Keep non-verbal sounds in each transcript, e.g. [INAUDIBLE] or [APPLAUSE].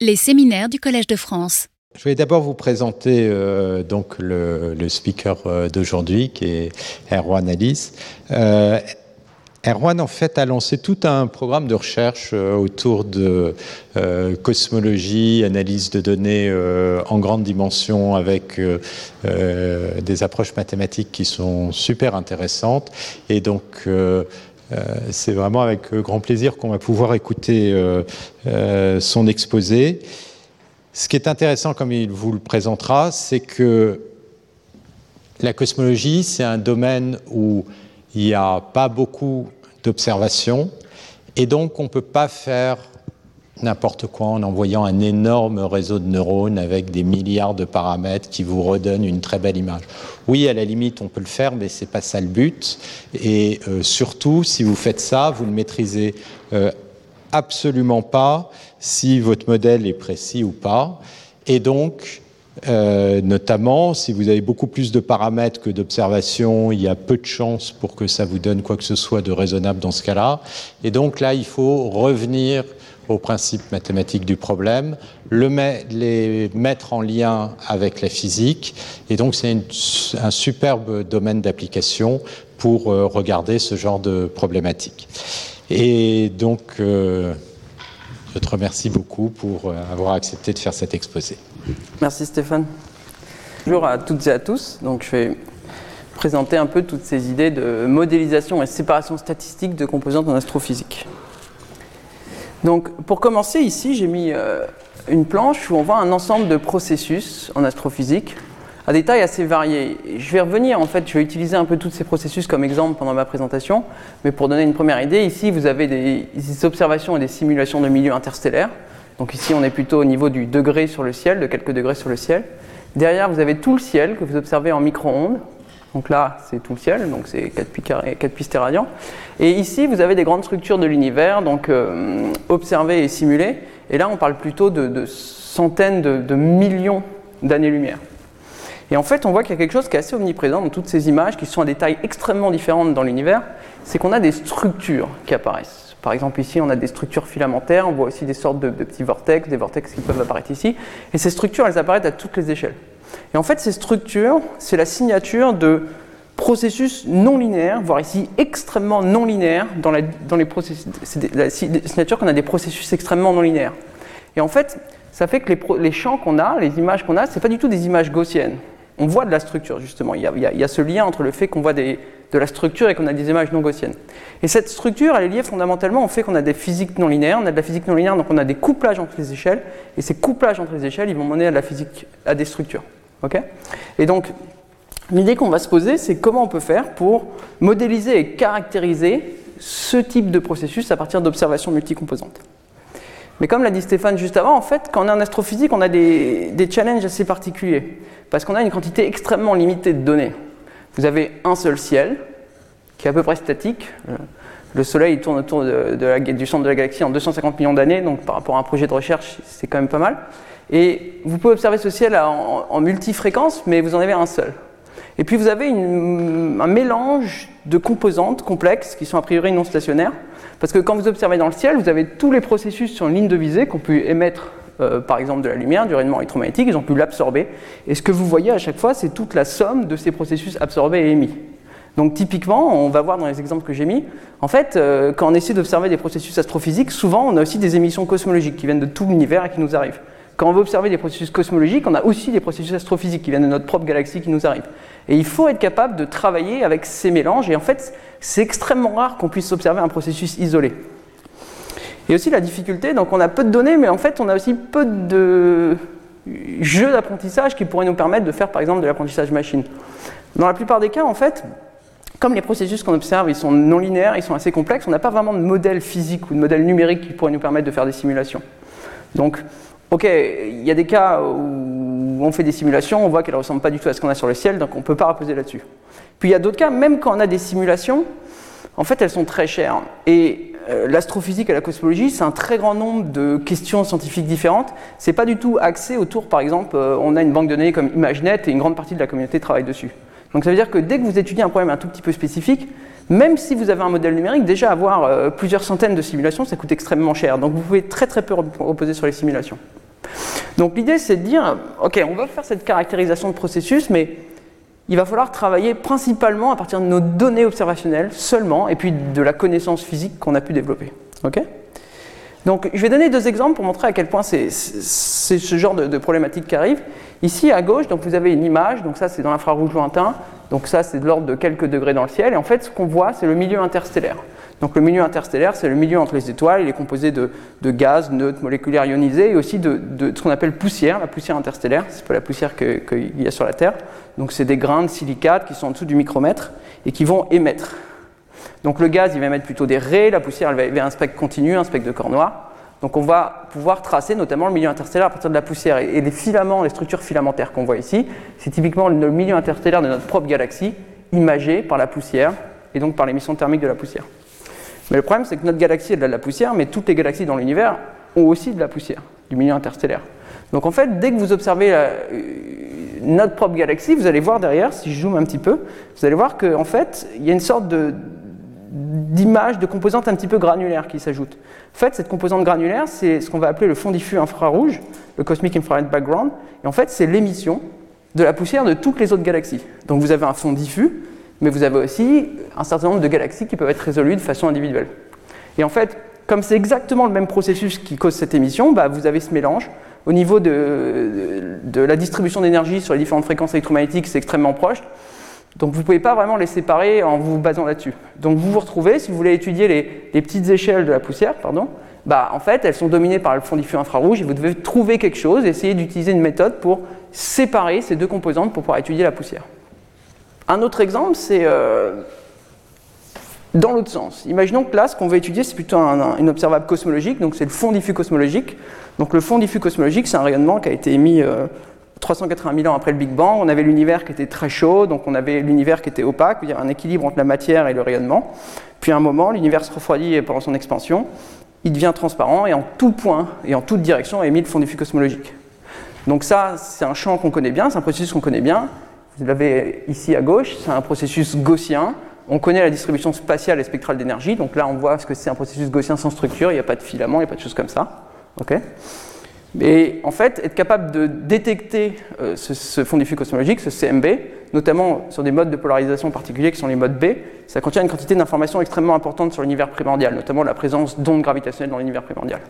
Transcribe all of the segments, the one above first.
Les séminaires du Collège de France. Je vais d'abord vous présenter euh, donc le, speaker euh, d'aujourd'hui, qui est Erwan Alice. Euh, Erwan, en fait, a lancé tout un programme de recherche autour de cosmologie, analyse de données en grande dimension avec des approches mathématiques qui sont super intéressantes. Et donc, c'est vraiment avec grand plaisir qu'on va pouvoir écouter son exposé. Ce qui est intéressant, comme il vous le présentera, c'est que la cosmologie, c'est un domaine où il n'y a pas beaucoup d'observations et donc on ne peut pas faire n'importe quoi en envoyant un énorme réseau de neurones avec des milliards de paramètres qui vous redonnent une très belle image. Oui, à la limite, on peut le faire, mais c'est pas ça le but. Et euh, surtout, si vous faites ça, vous ne maîtrisez euh, absolument pas si votre modèle est précis ou pas. Et donc, euh, notamment, si vous avez beaucoup plus de paramètres que d'observations, il y a peu de chances pour que ça vous donne quoi que ce soit de raisonnable dans ce cas-là. Et donc là, il faut revenir au principe mathématique du problème, le les mettre en lien avec la physique. Et donc c'est un superbe domaine d'application pour euh, regarder ce genre de problématiques. Et donc, euh, je te remercie beaucoup pour euh, avoir accepté de faire cet exposé. Merci Stéphane. Bonjour à toutes et à tous. Donc, je vais présenter un peu toutes ces idées de modélisation et séparation statistique de composantes en astrophysique. Donc, pour commencer, ici, j'ai mis euh, une planche où on voit un ensemble de processus en astrophysique à des tailles assez variées. Je vais revenir, en fait, je vais utiliser un peu tous ces processus comme exemple pendant ma présentation, mais pour donner une première idée, ici, vous avez des, observations et des simulations de milieux interstellaires. Donc ici, on est plutôt au niveau du degré sur le ciel, de quelques degrés sur le ciel. Derrière, vous avez tout le ciel que vous observez en micro-ondes. Donc là, c'est tout le ciel, donc c'est 4 pi, 4 pi stéradians. Et ici, vous avez des grandes structures de l'univers, donc euh, observées et simulées. Et là, on parle plutôt de, centaines de, de millions d'années-lumière. Et en fait, on voit qu'il y a quelque chose qui est assez omniprésent dans toutes ces images, qui sont à des tailles extrêmement différentes dans l'univers, c'est qu'on a des structures qui apparaissent. Par exemple, ici, on a des structures filamentaires, on voit aussi des sortes de, petits vortex, des vortex qui peuvent apparaître ici. Et ces structures, elles apparaissent à toutes les échelles. Et en fait, ces structures, c'est la signature de processus non linéaires, voire ici extrêmement non linéaires, dans, les processus. C'est la signature qu'on a des processus extrêmement non linéaires. Et en fait, ça fait que les, champs qu'on a, les images qu'on a, ce pas du tout des images gaussiennes on voit de la structure, justement. Il y a, ce lien entre le fait qu'on voit de la structure et qu'on a des images non gaussiennes. Et cette structure, elle est liée fondamentalement au fait qu'on a des physiques non linéaires. On a de la physique non linéaire, donc on a des couplages entre les échelles. Et ces couplages entre les échelles, ils vont mener à des structures. Et donc, l'idée qu'on va se poser, c'est comment on peut faire pour modéliser et caractériser ce type de processus à partir d'observations multicomposantes. Mais comme l'a dit Stéphane juste avant, en fait, quand on est en astrophysique, on a des, challenges assez particuliers parce qu'on a une quantité extrêmement limitée de données. Vous avez un seul ciel, qui est à peu près statique. Euh, le Soleil tourne autour du centre de la galaxie en 250 millions d'années, donc par rapport à un projet de recherche, c'est quand même pas mal. Et vous pouvez observer ce ciel en, en multifréquence, mais vous en avez un seul. Et puis vous avez un mélange de composantes complexes qui sont a priori non stationnaires, parce que quand vous observez dans le ciel, vous avez tous les processus sur une ligne de visée qu'on peut émettre euh, par exemple de la lumière, du rayonnement électromagnétique, ils ont pu l'absorber. Et ce que vous voyez à chaque fois, c'est toute la somme de ces processus absorbés et émis. Donc typiquement, on va voir dans les exemples que j'ai mis, en fait, euh, quand on essaie d'observer des processus astrophysiques, souvent on a aussi des émissions cosmologiques qui viennent de tout l'univers et qui nous arrivent. Quand on veut observer des processus cosmologiques, on a aussi des processus astrophysiques qui viennent de notre propre galaxie qui nous arrivent. Et il faut être capable de travailler avec ces mélanges, et en fait, c'est extrêmement rare qu'on puisse observer un processus isolé. Et aussi la difficulté, donc on a peu de données, mais en fait on a aussi peu de jeux d'apprentissage qui pourraient nous permettre de faire par exemple de l'apprentissage machine. Dans la plupart des cas, en fait, comme les processus qu'on observe, ils sont non linéaires, ils sont assez complexes, on n'a pas vraiment de modèle physique ou de modèle numérique qui pourrait nous permettre de faire des simulations. Donc, ok, il y a des cas où on fait des simulations, on voit qu'elles ne ressemblent pas du tout à ce qu'on a sur le ciel, donc on ne peut pas reposer là-dessus. Puis il y a d'autres cas, même quand on a des simulations, en fait, elles sont très chères. Et euh, l'astrophysique et la cosmologie, c'est un très grand nombre de questions scientifiques différentes. C'est pas du tout axé autour, par exemple, euh, on a une banque de données comme ImageNet et une grande partie de la communauté travaille dessus. Donc ça veut dire que dès que vous étudiez un problème un tout petit peu spécifique, même si vous avez un modèle numérique, déjà avoir euh, plusieurs centaines de simulations, ça coûte extrêmement cher. Donc vous pouvez très très peu reposer sur les simulations. Donc l'idée c'est de dire, ok, on va faire cette caractérisation de processus, mais il va falloir travailler principalement à partir de nos données observationnelles seulement, et puis de la connaissance physique qu'on a pu développer. ok? Donc je vais donner deux exemples pour montrer à quel point c'est ce genre de, de, problématique qui arrive. Ici à gauche, donc vous avez une image, donc ça c'est dans l'infrarouge lointain, donc ça c'est de l'ordre de quelques degrés dans le ciel, et en fait ce qu'on voit c'est le milieu interstellaire. Donc le milieu interstellaire, c'est le milieu entre les étoiles, il est composé de, de gaz, neutres, moléculaires ionisés, et aussi de, ce qu'on appelle poussière, la poussière interstellaire, c'est pas la poussière qu'il y a sur la Terre. Donc c'est des grains de silicate qui sont en dessous du micromètre et qui vont émettre. Donc le gaz, il va émettre plutôt des raies, la poussière, elle va émettre un spectre continu, un spectre de corps noir. Donc on va pouvoir tracer notamment le milieu interstellaire à partir de la poussière. Et les filaments, les structures filamentaires qu'on voit ici, c'est typiquement le milieu interstellaire de notre propre galaxie, imagé par la poussière et donc par l'émission thermique de la poussière. Mais le problème, c'est que notre galaxie a de la poussière, mais toutes les galaxies dans l'univers ont aussi de la poussière, du milieu interstellaire. Donc en fait, dès que vous observez la, notre propre galaxie, vous allez voir derrière, si je zoome un petit peu, vous allez voir qu'en en fait, il y a une sorte de, d'image de composante un petit peu granulaire qui s'ajoute. En fait, cette composante granulaire, c'est ce qu'on va appeler le fond diffus infrarouge, le Cosmic Infrared Background, et en fait, c'est l'émission de la poussière de toutes les autres galaxies. Donc vous avez un fond diffus, mais vous avez aussi un certain nombre de galaxies qui peuvent être résolues de façon individuelle. Et en fait, comme c'est exactement le même processus qui cause cette émission, bah, vous avez ce mélange. Au niveau de la distribution d'énergie sur les différentes fréquences électromagnétiques, c'est extrêmement proche. Donc vous ne pouvez pas vraiment les séparer en vous basant là-dessus. Donc vous vous retrouvez, si vous voulez étudier les, petites échelles de la poussière, pardon, bah, en fait, elles sont dominées par le fond diffus infrarouge et vous devez trouver quelque chose, essayer d'utiliser une méthode pour séparer ces deux composantes pour pouvoir étudier la poussière. Un autre exemple, c'est euh, dans l'autre sens. Imaginons que là, ce qu'on veut étudier, c'est plutôt un, un, une observable cosmologique, donc c'est le fond diffus cosmologique. Donc le fond diffus cosmologique, c'est un rayonnement qui a été émis euh, 380 000 ans après le Big Bang. On avait l'univers qui était très chaud, donc on avait l'univers qui était opaque, il y a un équilibre entre la matière et le rayonnement. Puis à un moment, l'univers se refroidit pendant son expansion, il devient transparent et en tout point et en toute direction émet le fond diffus cosmologique. Donc ça, c'est un champ qu'on connaît bien, c'est un processus qu'on connaît bien. Vous l'avez ici à gauche, c'est un processus gaussien. On connaît la distribution spatiale et spectrale d'énergie, donc là on voit ce que c'est un processus gaussien sans structure, il n'y a pas de filament, il n'y a pas de choses comme ça. Okay et en fait, être capable de détecter euh, ce, ce, fond diffus cosmologique, ce CMB, notamment sur des modes de polarisation particuliers qui sont les modes B, ça contient une quantité d'informations extrêmement importante sur l'univers primordial, notamment la présence d'ondes gravitationnelles dans l'univers primordial.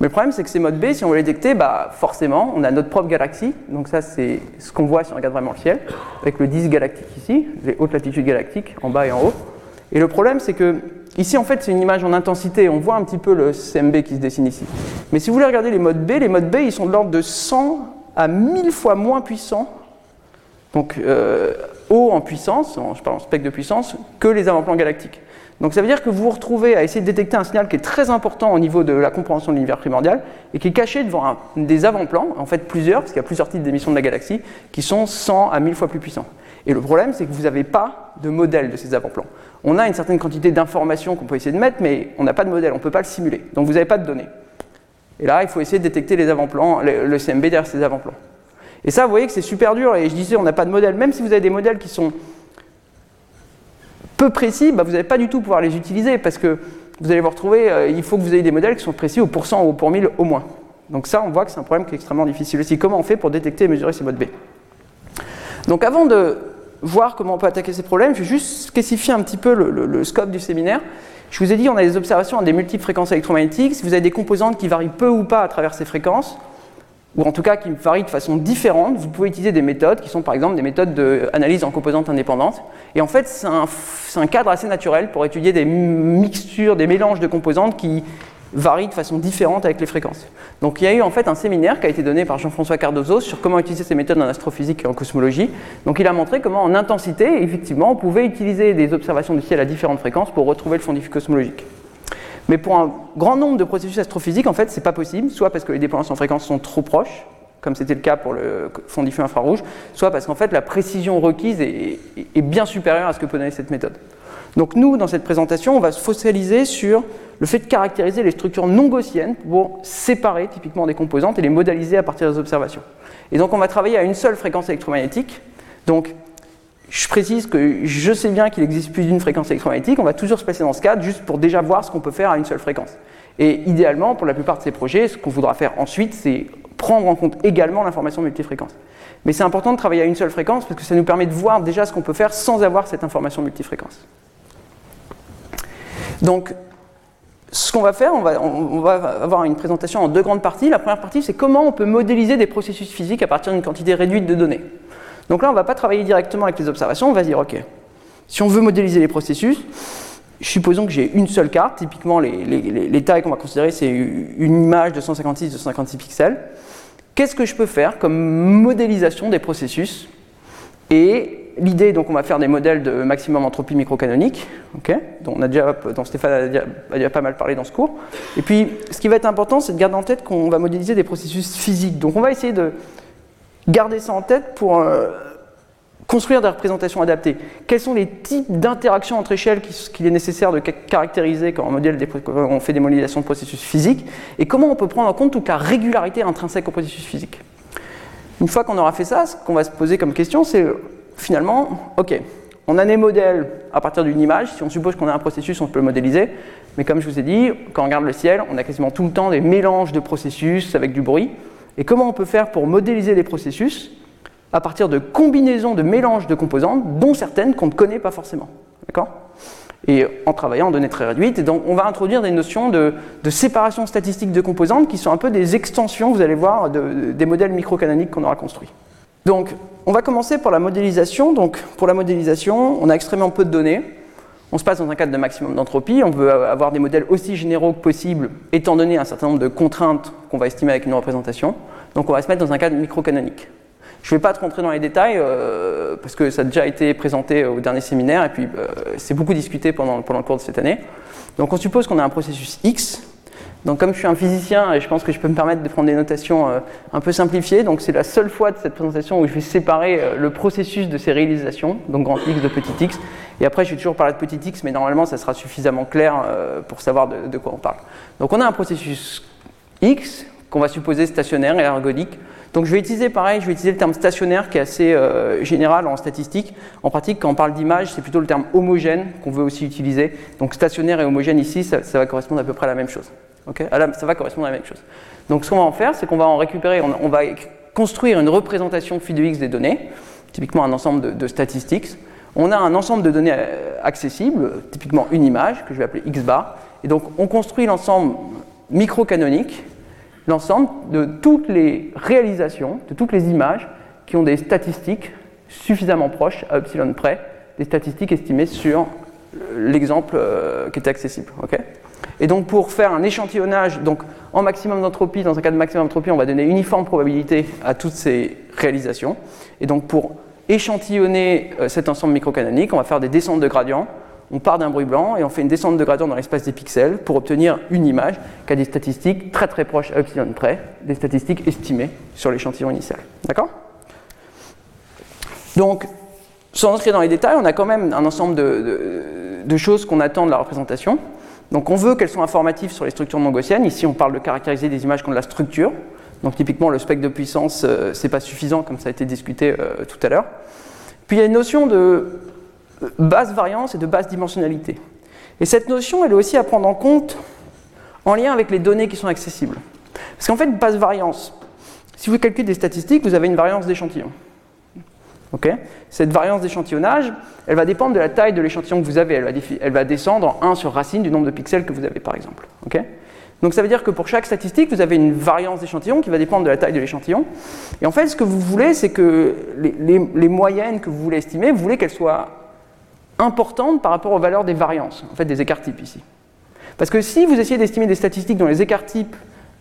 Mais le problème, c'est que ces modes B, si on veut les détecter, bah, forcément, on a notre propre galaxie. Donc ça, c'est ce qu'on voit si on regarde vraiment le ciel, avec le disque galactique ici, les hautes latitudes galactiques, en bas et en haut. Et le problème, c'est que ici, en fait, c'est une image en intensité. On voit un petit peu le CMB qui se dessine ici. Mais si vous voulez regarder les modes B, les modes B, ils sont de l'ordre de 100 à 1000 fois moins puissants, donc euh, haut en puissance, en, je parle en spectre de puissance, que les avant-plans galactiques. Donc ça veut dire que vous vous retrouvez à essayer de détecter un signal qui est très important au niveau de la compréhension de l'univers primordial et qui est caché devant des avant-plans, en fait plusieurs, parce qu'il y a plusieurs types d'émissions de la galaxie, qui sont 100 à 1000 fois plus puissants. Et le problème, c'est que vous n'avez pas de modèle de ces avant-plans. On a une certaine quantité d'informations qu'on peut essayer de mettre, mais on n'a pas de modèle, on ne peut pas le simuler. Donc vous n'avez pas de données. Et là, il faut essayer de détecter les avant-plans, le CMB derrière ces avant-plans. Et ça, vous voyez que c'est super dur, et je disais, on n'a pas de modèle. Même si vous avez des modèles qui sont peu précis, bah, vous n'allez pas du tout pouvoir les utiliser, parce que vous allez vous retrouver, euh, il faut que vous ayez des modèles qui sont précis au pourcent ou au pour mille au moins. Donc ça, on voit que c'est un problème qui est extrêmement difficile aussi. Comment on fait pour détecter et mesurer ces modes B? Donc avant de voir comment on peut attaquer ces problèmes, je vais juste spécifier un petit peu le, scope du séminaire. Je vous ai dit, on a des observations à des multiples fréquences électromagnétiques. Si vous avez des composantes qui varient peu ou pas à travers ces fréquences, ou en tout cas qui varient de façon différente, vous pouvez utiliser des méthodes qui sont par exemple des méthodes d'analyse en composantes indépendantes. Et en fait, c'est un, un, cadre assez naturel pour étudier des mixtures, des mélanges de composantes qui varient de façon différente avec les fréquences. Donc il y a eu en fait un séminaire qui a été donné par Jean-François Cardozo sur comment utiliser ces méthodes en astrophysique et en cosmologie. Donc il a montré comment en intensité, effectivement, on pouvait utiliser des observations du ciel à différentes fréquences pour retrouver le fond diffus cosmologique. Mais pour un grand nombre de processus astrophysiques, en fait, c'est pas possible, soit parce que les dépendances en fréquence sont trop proches, comme c'était le cas pour le fond diffus infrarouge, soit parce qu'en fait la précision requise est, est, bien supérieure à ce que peut donner cette méthode. Donc nous, dans cette présentation, on va se focaliser sur le fait de caractériser les structures non gaussiennes pour séparer typiquement des composantes et les modéliser à partir des observations. Et donc on va travailler à une seule fréquence électromagnétique. Donc je précise que je sais bien qu'il existe plus d'une fréquence électromagnétique, on va toujours se placer dans ce cadre juste pour déjà voir ce qu'on peut faire à une seule fréquence. Et idéalement, pour la plupart de ces projets, ce qu'on voudra faire ensuite, c'est prendre en compte également l'information multifréquence. Mais c'est important de travailler à une seule fréquence parce que ça nous permet de voir déjà ce qu'on peut faire sans avoir cette information multifréquence. Donc, ce qu'on va faire, on va, avoir une présentation en deux grandes parties. La première partie, c'est comment on peut modéliser des processus physiques à partir d'une quantité réduite de données. Donc là, on ne va pas travailler directement avec les observations, on va dire, OK, si on veut modéliser les processus, supposons que j'ai une seule carte, typiquement les, les, les tailles qu'on va considérer, c'est une image de 156 de 156 pixels. Qu'est-ce que je peux faire comme modélisation des processus l'idée, donc on va faire des modèles de maximum entropie microcanonique, okay, dont, on a déjà, Stéphane a déjà, pas mal parlé dans ce cours. Et puis, ce qui va être important, c'est de garder en tête qu'on va modéliser des processus physiques. Donc on va essayer de garder ça en tête pour... Euh, construire des représentations adaptées. Quels sont les types d'interactions entre échelles qu'il est nécessaire de caractériser quand on, des, on fait des modélisations de processus physiques? Et comment on peut prendre en compte toute la régularité intrinsèque au processus physique? Une fois qu'on aura fait ça, ce qu'on va se poser comme question, c'est finalement, ok, on a des modèles à partir d'une image, si on suppose qu'on a un processus, on peut le modéliser, mais comme je vous ai dit, quand on regarde le ciel, on a quasiment tout le temps des mélanges de processus avec du bruit, et comment on peut faire pour modéliser les processus à partir de combinaisons de mélanges de composantes, dont certaines qu'on ne connaît pas forcément. D'accord? Et en travaillant en données très réduites. Et donc, on va introduire des notions de, séparation statistique de composantes qui sont un peu des extensions, vous allez voir, de, des modèles microcanoniques qu'on aura construits. Donc, on va commencer par la modélisation. Donc, pour la modélisation, on a extrêmement peu de données. On se passe dans un cadre de maximum d'entropie. On veut avoir des modèles aussi généraux que possible, étant donné un certain nombre de contraintes qu'on va estimer avec une représentation. Donc, on va se mettre dans un cadre microcanonique. Je ne vais pas te rentrer dans les détails euh, parce que ça a déjà été présenté au dernier séminaire et puis euh, c'est beaucoup discuté pendant le cours de cette année. Donc on suppose qu'on a un processus X. Donc comme je suis un physicien et je pense que je peux me permettre de prendre des notations euh, un peu simplifiées, donc c'est la seule fois de cette présentation où je vais séparer euh, le processus de ces réalisations, donc grand X de petit x. Et après je vais toujours parler de petit x, mais normalement ça sera suffisamment clair euh, pour savoir de, quoi on parle. Donc on a un processus X qu'on va supposer stationnaire et ergodique. Donc je vais utiliser pareil, je vais utiliser le terme stationnaire qui est assez général en statistique. En pratique, quand on parle d'image, c'est plutôt le terme homogène qu'on veut aussi utiliser. Donc stationnaire et homogène ici, ça va correspondre à peu près à la même chose. Okay ça va correspondre à la même chose. Donc ce qu'on va en faire, c'est qu'on va en récupérer, on, va construire une représentation phi de x des données, typiquement un ensemble de, statistiques. On a un ensemble de données euh, accessibles, typiquement une image que je vais appeler x bar. Et donc on construit l'ensemble micro-canonique l'ensemble de toutes les réalisations, de toutes les images qui ont des statistiques suffisamment proches à epsilon près, des statistiques estimées sur l'exemple euh, qui était accessible. Et donc pour faire un échantillonnage, donc en maximum d'entropie, dans un cas de maximum d'entropie, on va donner uniforme probabilité à toutes ces réalisations. Et donc pour échantillonner euh, cet ensemble microcanonique, on va faire des descentes de gradients on part d'un bruit blanc et on fait une descente de gradient dans l'espace des pixels pour obtenir une image qui a des statistiques très très proches à epsilon près, des statistiques estimées sur l'échantillon initial. D'accord? Donc, sans entrer dans les détails, on a quand même un ensemble de, de, choses qu'on attend de la représentation. Donc on veut qu'elles soient informatives sur les structures non. Ici, on parle de caractériser des images qui ont de la structure. Donc typiquement, le spectre de puissance, euh, c'est pas suffisant, comme ça a été discuté euh, tout à l'heure. Puis il y a une notion de basse variance et de basse dimensionnalité. Et cette notion, elle est aussi à prendre en compte en lien avec les données qui sont accessibles. Parce qu'en fait, basse variance, si vous calculez des statistiques, vous avez une variance d'échantillon. Okay Cette variance d'échantillonnage, elle va dépendre de la taille de l'échantillon que vous avez. Elle va, elle va, descendre en 1 sur racine du nombre de pixels que vous avez, par exemple. Okay donc ça veut dire que pour chaque statistique, vous avez une variance d'échantillon qui va dépendre de la taille de l'échantillon. Et en fait, ce que vous voulez, c'est que les, les, moyennes que vous voulez estimer, vous voulez qu'elles soient importante par rapport aux valeurs des variances, en fait des écarts types ici. Parce que si vous essayez d'estimer des statistiques dont les écarts types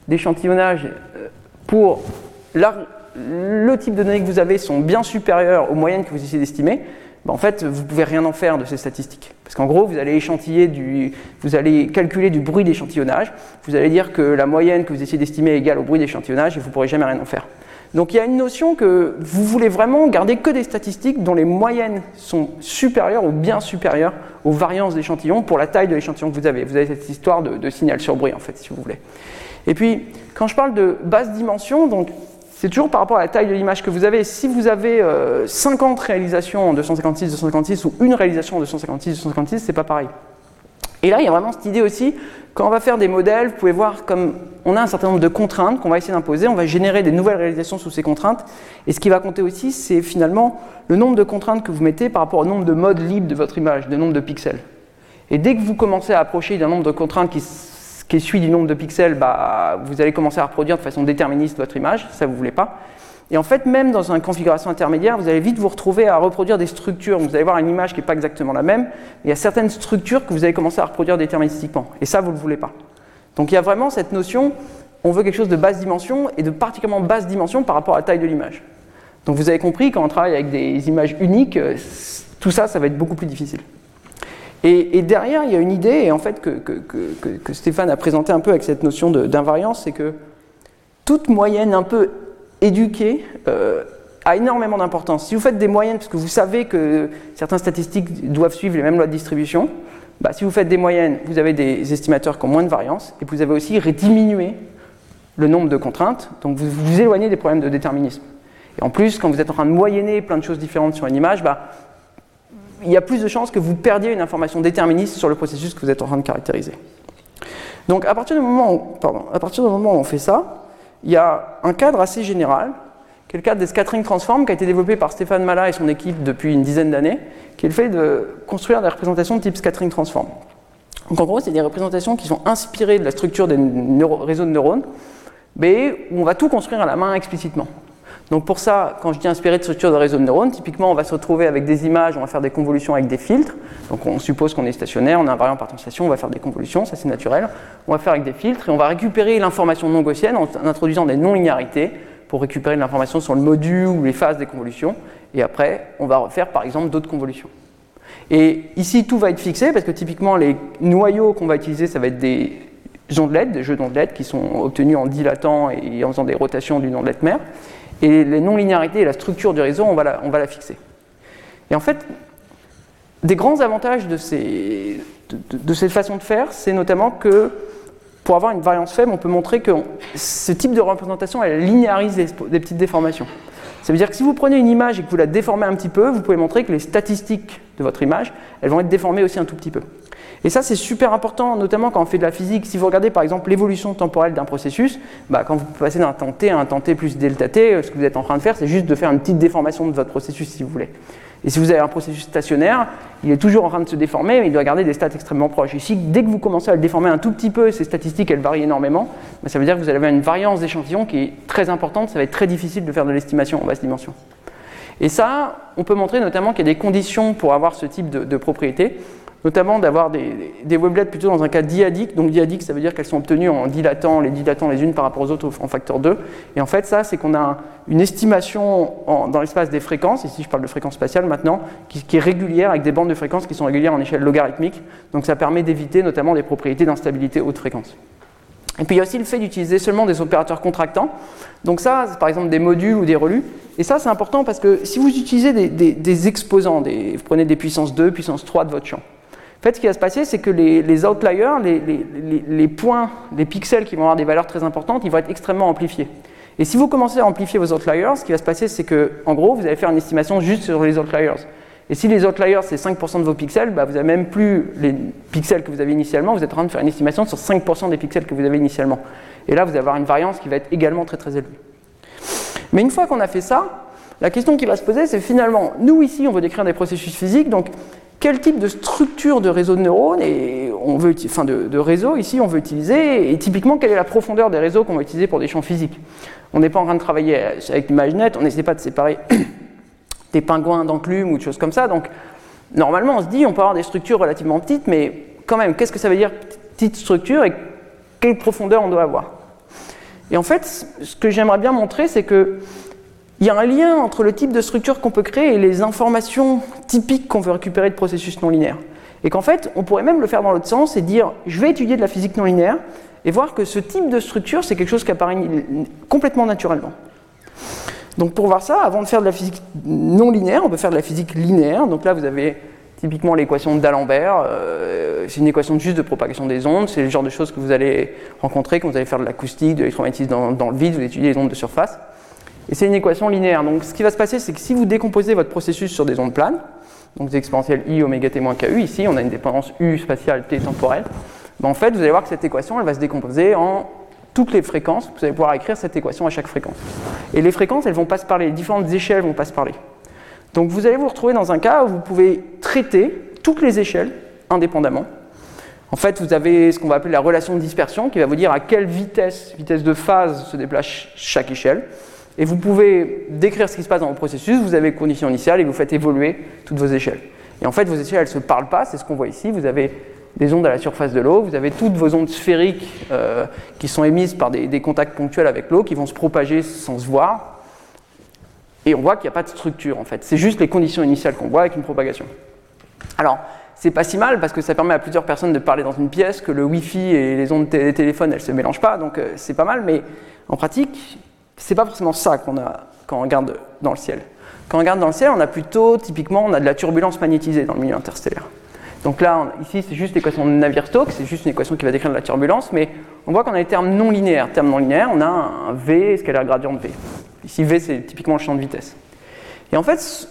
d'échantillonnage euh, pour le type de données que vous avez sont bien supérieurs aux moyennes que vous essayez d'estimer, ben en fait, vous ne pouvez rien en faire de ces statistiques. Parce qu'en gros, vous allez échantiller vous allez calculer du bruit d'échantillonnage, vous allez dire que la moyenne que vous essayez d'estimer est égale au bruit d'échantillonnage et vous ne pourrez jamais rien en faire. Donc il y a une notion que vous voulez vraiment garder que des statistiques dont les moyennes sont supérieures ou bien supérieures aux variances d'échantillons pour la taille de l'échantillon que vous avez. Vous avez cette histoire de, signal sur bruit en fait, si vous voulez. Et puis, quand je parle de basse dimension, donc c'est toujours par rapport à la taille de l'image que vous avez. Si vous avez 50 euh, réalisations en 256, 256 ou une réalisation en 256, 256, c'est pas pareil. Et là, il y a vraiment cette idée aussi, quand on va faire des modèles, vous pouvez voir comme on a un certain nombre de contraintes qu'on va essayer d'imposer, on va générer des nouvelles réalisations sous ces contraintes. Et ce qui va compter aussi, c'est finalement le nombre de contraintes que vous mettez par rapport au nombre de modes libres de votre image, le nombre de pixels. Et dès que vous commencez à approcher d'un nombre de contraintes qui, qui suit du nombre de pixels, bah, vous allez commencer à reproduire de façon déterministe votre image, ça vous voulez pas. Et en fait, même dans une configuration intermédiaire, vous allez vite vous retrouver à reproduire des structures. Vous allez voir une image qui n'est pas exactement la même. Il y a certaines structures que vous allez commencer à reproduire déterministiquement. Et ça, vous ne le voulez pas. Donc il y a vraiment cette notion, on veut quelque chose de basse dimension et de particulièrement basse dimension par rapport à la taille de l'image. Donc vous avez compris, quand on travaille avec des images uniques, euh, tout ça, ça va être beaucoup plus difficile. Et, derrière, il y a une idée, et en fait, que, que Stéphane a présenté un peu avec cette notion d'invariance, c'est que toute moyenne un peu éduquée euh, a énormément d'importance. Si vous faites des moyennes, parce que vous savez que certaines statistiques doivent suivre les mêmes lois de distribution, bah, si vous faites des moyennes, vous avez des estimateurs qui ont moins de variance, et vous avez aussi diminué le nombre de contraintes, donc vous vous éloignez des problèmes de déterminisme. Et en plus, quand vous êtes en train de moyenner plein de choses différentes sur une image, bah, il y a plus de chances que vous perdiez une information déterministe sur le processus que vous êtes en train de caractériser. Donc à partir du moment où, à partir du moment où on fait ça, il y a un cadre assez général, qui est le cadre des scattering transforms, qui a été développé par Stéphane Mala et son équipe depuis une dizaine d'années, qui est le fait de construire des représentations de type scattering transform. Donc en gros, c'est des représentations qui sont inspirées de la structure des réseaux de neurones, mais où on va tout construire à la main explicitement. Donc pour ça, quand je dis inspiré de structure de réseau de neurones, typiquement on va se retrouver avec des images, on va faire des convolutions avec des filtres. Donc on suppose qu'on est stationnaire, on a un variant par translation, on va faire des convolutions, ça c'est naturel. On va faire avec des filtres et on va récupérer l'information non gaussienne en introduisant des non-linéarités pour récupérer de l'information sur le module ou les phases des convolutions. Et après, on va refaire par exemple d'autres convolutions. Et ici, tout va être fixé parce que typiquement les noyaux qu'on va utiliser, ça va être des ondelettes, des jeux d'ondelettes qui sont obtenus en dilatant et en faisant des rotations d'une ondelette mère. Et les non-linéarités et la structure du réseau, on va la, fixer. Et en fait, des grands avantages de, cette façon de faire, c'est notamment que pour avoir une variance faible, on peut montrer que ce type de représentation, elle linéarise des petites déformations. Ça veut dire que si vous prenez une image et que vous la déformez un petit peu, vous pouvez montrer que les statistiques de votre image, elles vont être déformées aussi un tout petit peu. Et ça, c'est super important, notamment quand on fait de la physique. Si vous regardez par exemple l'évolution temporelle d'un processus, bah, quand vous passez d'un temps t à un temps t plus delta t, ce que vous êtes en train de faire, c'est juste de faire une petite déformation de votre processus si vous voulez. Et si vous avez un processus stationnaire, il est toujours en train de se déformer, mais il doit garder des stats extrêmement proches. Ici, dès que vous commencez à le déformer un tout petit peu, ces statistiques, elles varient énormément, bah, ça veut dire que vous allez avoir une variance d'échantillon qui est très importante, ça va être très difficile de faire de l'estimation en basse dimension. Et ça, on peut montrer notamment qu'il y a des conditions pour avoir ce type de, de propriété notamment d'avoir des, des, plutôt dans un cas diadique. Donc diadique, ça veut dire qu'elles sont obtenues en dilatant, les dilatant les unes par rapport aux autres en facteur 2. Et en fait, ça, c'est qu'on a une estimation dans l'espace des fréquences, ici je parle de fréquence spatiale maintenant, qui, est régulière avec des bandes de fréquences qui sont régulières en échelle logarithmique. Donc ça permet d'éviter notamment des propriétés d'instabilité haute fréquence. Et puis il y a aussi le fait d'utiliser seulement des opérateurs contractants. Donc ça, c'est par exemple des modules ou des relus. Et ça, c'est important parce que si vous utilisez des, exposants, vous prenez des puissances 2, puissance 3 de votre champ, en fait, ce qui va se passer, c'est que les, outliers, les, points, les pixels qui vont avoir des valeurs très importantes, ils vont être extrêmement amplifiés. Et si vous commencez à amplifier vos outliers, ce qui va se passer, c'est que, en gros, vous allez faire une estimation juste sur les outliers. Et si les outliers, c'est 5% de vos pixels, bah, vous n'avez même plus les pixels que vous avez initialement, vous êtes en train de faire une estimation sur 5% des pixels que vous avez initialement. Et là, vous allez avoir une variance qui va être également très très élevée. Mais une fois qu'on a fait ça, la question qui va se poser, c'est finalement, nous ici, on veut décrire des processus physiques, donc quel type de structure de réseau de neurones et on veut, enfin de, réseau ici on veut utiliser et typiquement quelle est la profondeur des réseaux qu'on va utiliser pour des champs physiques? On n'est pas en train de travailler avec l'ImageNet, on n'essaie pas de séparer [COUGHS] des pingouins d'enclume ou de choses comme ça. Donc normalement on se dit on peut avoir des structures relativement petites, mais quand même qu'est-ce que ça veut dire petite structure et quelle profondeur on doit avoir? Et en fait ce que j'aimerais bien montrer c'est que il y a un lien entre le type de structure qu'on peut créer et les informations typiques qu'on veut récupérer de processus non linéaires. Et qu'en fait, on pourrait même le faire dans l'autre sens et dire je vais étudier de la physique non linéaire et voir que ce type de structure, c'est quelque chose qui apparaît complètement naturellement. Donc pour voir ça, avant de faire de la physique non linéaire, on peut faire de la physique linéaire. Donc là, vous avez typiquement l'équation d'Alembert. Euh, c'est une équation juste de propagation des ondes. C'est le genre de choses que vous allez rencontrer quand vous allez faire de l'acoustique, de l'électromagnétisme dans, dans, le vide, vous étudiez les ondes de surface. Et c'est une équation linéaire. Donc ce qui va se passer, c'est que si vous décomposez votre processus sur des ondes planes, donc des exponentielles i oméga t moins ku. Ici, on a une dépendance u spatiale t temporelle. Ben, en fait, vous allez voir que cette équation, elle va se décomposer en toutes les fréquences. Vous allez pouvoir écrire cette équation à chaque fréquence. Et les fréquences, elles vont pas se parler. Les différentes échelles vont pas se parler. Donc vous allez vous retrouver dans un cas où vous pouvez traiter toutes les échelles indépendamment. En fait, vous avez ce qu'on va appeler la relation de dispersion qui va vous dire à quelle vitesse, vitesse de phase se déplace chaque échelle. Et vous pouvez décrire ce qui se passe dans le processus, vous avez conditions initiales et vous faites évoluer toutes vos échelles. Et en fait, vos échelles, elles ne se parlent pas, c'est ce qu'on voit ici. Vous avez des ondes à la surface de l'eau, vous avez toutes vos ondes sphériques euh, qui sont émises par des, contacts ponctuels avec l'eau, qui vont se propager sans se voir. Et on voit qu'il n'y a pas de structure en fait. C'est juste les conditions initiales qu'on voit avec une propagation. Alors, c'est pas si mal parce que ça permet à plusieurs personnes de parler dans une pièce, que le Wi-Fi et les ondes des téléphones elles se mélangent pas, donc euh, c'est pas mal, mais en pratique, c'est pas forcément ça qu'on a quand on regarde dans le ciel. Quand on regarde dans le ciel, on a plutôt, typiquement, on a de la turbulence magnétisée dans le milieu interstellaire. Donc là, ici, c'est juste l'équation de Navier-Stokes, c'est juste une équation qui va décrire de la turbulence, mais on voit qu'on a des termes non linéaires. Termes non linéaires, on a un V scalaire gradient de V. Ici, V, c'est typiquement le champ de vitesse. Et en fait,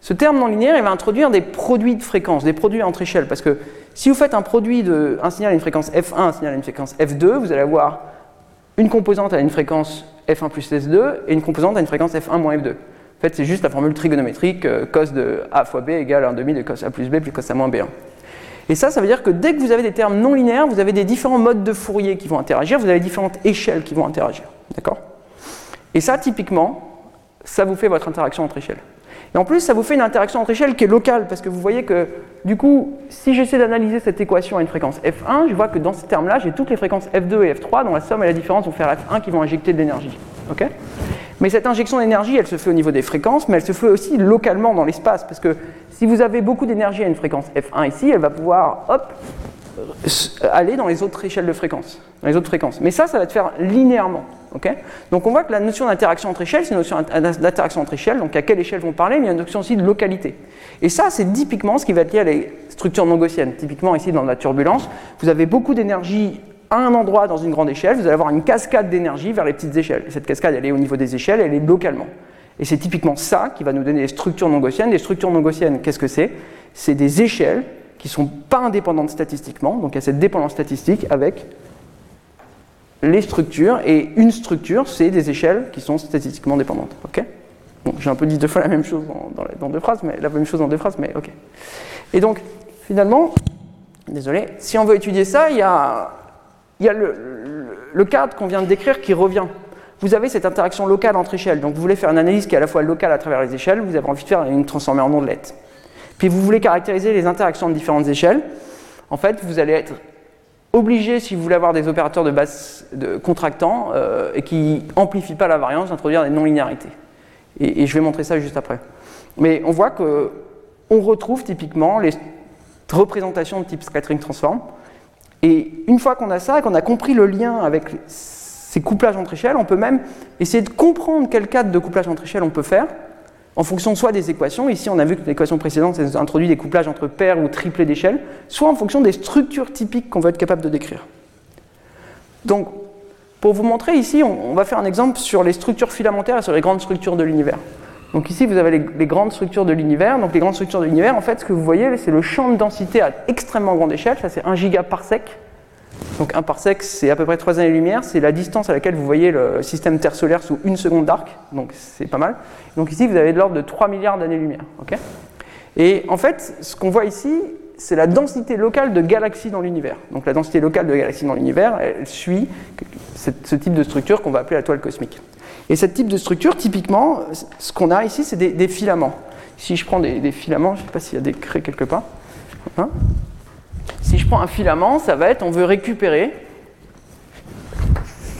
ce terme non linéaire, il va introduire des produits de fréquence, des produits entre échelles. Parce que si vous faites un produit de un signal à une fréquence F1, un signal à une fréquence F2, vous allez avoir une composante à une fréquence F1 plus S2 et une composante à une fréquence F1 moins F2. En fait, c'est juste la formule trigonométrique euh, cos de A fois B égale 1 demi de cos A plus B plus cos A moins B1. Et ça, ça veut dire que dès que vous avez des termes non linéaires, vous avez des différents modes de Fourier qui vont interagir, vous avez différentes échelles qui vont interagir. D'accord? Et ça, typiquement, ça vous fait votre interaction entre échelles. Et en plus, ça vous fait une interaction entre échelles qui est locale, parce que vous voyez que, du coup, si j'essaie d'analyser cette équation à une fréquence F1, je vois que dans ces termes-là, j'ai toutes les fréquences F2 et F3, dont la somme et la différence vont faire F1 qui vont injecter de l'énergie. Mais cette injection d'énergie, elle se fait au niveau des fréquences, mais elle se fait aussi localement dans l'espace, parce que si vous avez beaucoup d'énergie à une fréquence F1 ici, elle va pouvoir, hop, aller dans les autres échelles de fréquence, dans les autres fréquences. Mais ça, ça va te faire linéairement. donc on voit que la notion d'interaction entre échelles, c'est une notion d'interaction entre échelles, donc à quelle échelle vont parler, mais il y a une notion aussi de localité. Et ça, c'est typiquement ce qui va être lié à les structures non gaussiennes. Typiquement ici dans la turbulence, vous avez beaucoup d'énergie à un endroit dans une grande échelle, vous allez avoir une cascade d'énergie vers les petites échelles. Et cette cascade, elle est au niveau des échelles, elle est localement. Et c'est typiquement ça qui va nous donner des structures non gaussiennes. Les structures non gaussiennes, qu'est-ce que c'est? C'est des échelles qui ne sont pas indépendantes statistiquement, donc il y a cette dépendance statistique avec les structures, et une structure, c'est des échelles qui sont statistiquement dépendantes. ok? Bon, J'ai un peu dit deux fois la même chose dans, deux phrases, mais la même chose dans deux phrases, mais ok. Et donc, finalement, désolé, si on veut étudier ça, il y a, y a le, le cadre qu'on vient de décrire qui revient. Vous avez cette interaction locale entre échelles, donc vous voulez faire une analyse qui est à la fois locale à travers les échelles, vous avez envie de faire une transformée en ondelette. Puis vous voulez caractériser les interactions de différentes échelles. En fait, vous allez être obligé, si vous voulez avoir des opérateurs de base de contractants euh, et qui amplifient pas la variance, d'introduire des non-linéarités. Et, je vais montrer ça juste après. Mais on voit qu'on retrouve typiquement les représentations de type scattering transform. Et une fois qu'on a ça et qu'on a compris le lien avec ces couplages entre échelles, on peut même essayer de comprendre quel cadre de couplage entre échelles on peut faire en fonction soit des équations, ici on a vu que l'équation précédente introduit des couplages entre paires ou triplés d'échelle, soit en fonction des structures typiques qu'on veut être capable de décrire. Donc, pour vous montrer ici, on, va faire un exemple sur les structures filamentaires et sur les grandes structures de l'univers. Donc ici, vous avez les, les grandes structures de l'univers. Donc les grandes structures de l'univers, en fait, ce que vous voyez, c'est le champ de densité à extrêmement grande échelle. Ça, c'est 1 gigaparsec. Donc un parsec, c'est à peu près 3 années-lumière, c'est la distance à laquelle vous voyez le système Terre solaire sous une seconde d'arc, donc c'est pas mal. Donc ici, vous avez de l'ordre de 3 milliards d'années-lumière. Et en fait, ce qu'on voit ici, c'est la densité locale de galaxies dans l'univers. Donc la densité locale de galaxies dans l'univers, elle suit ce type de structure qu'on va appeler la toile cosmique. Et ce type de structure, typiquement, ce qu'on a ici, c'est des, filaments. Si je prends des, filaments, je ne sais pas s'il y a des craies quelque part. Hein? Si je prends un filament, ça va être, on veut récupérer.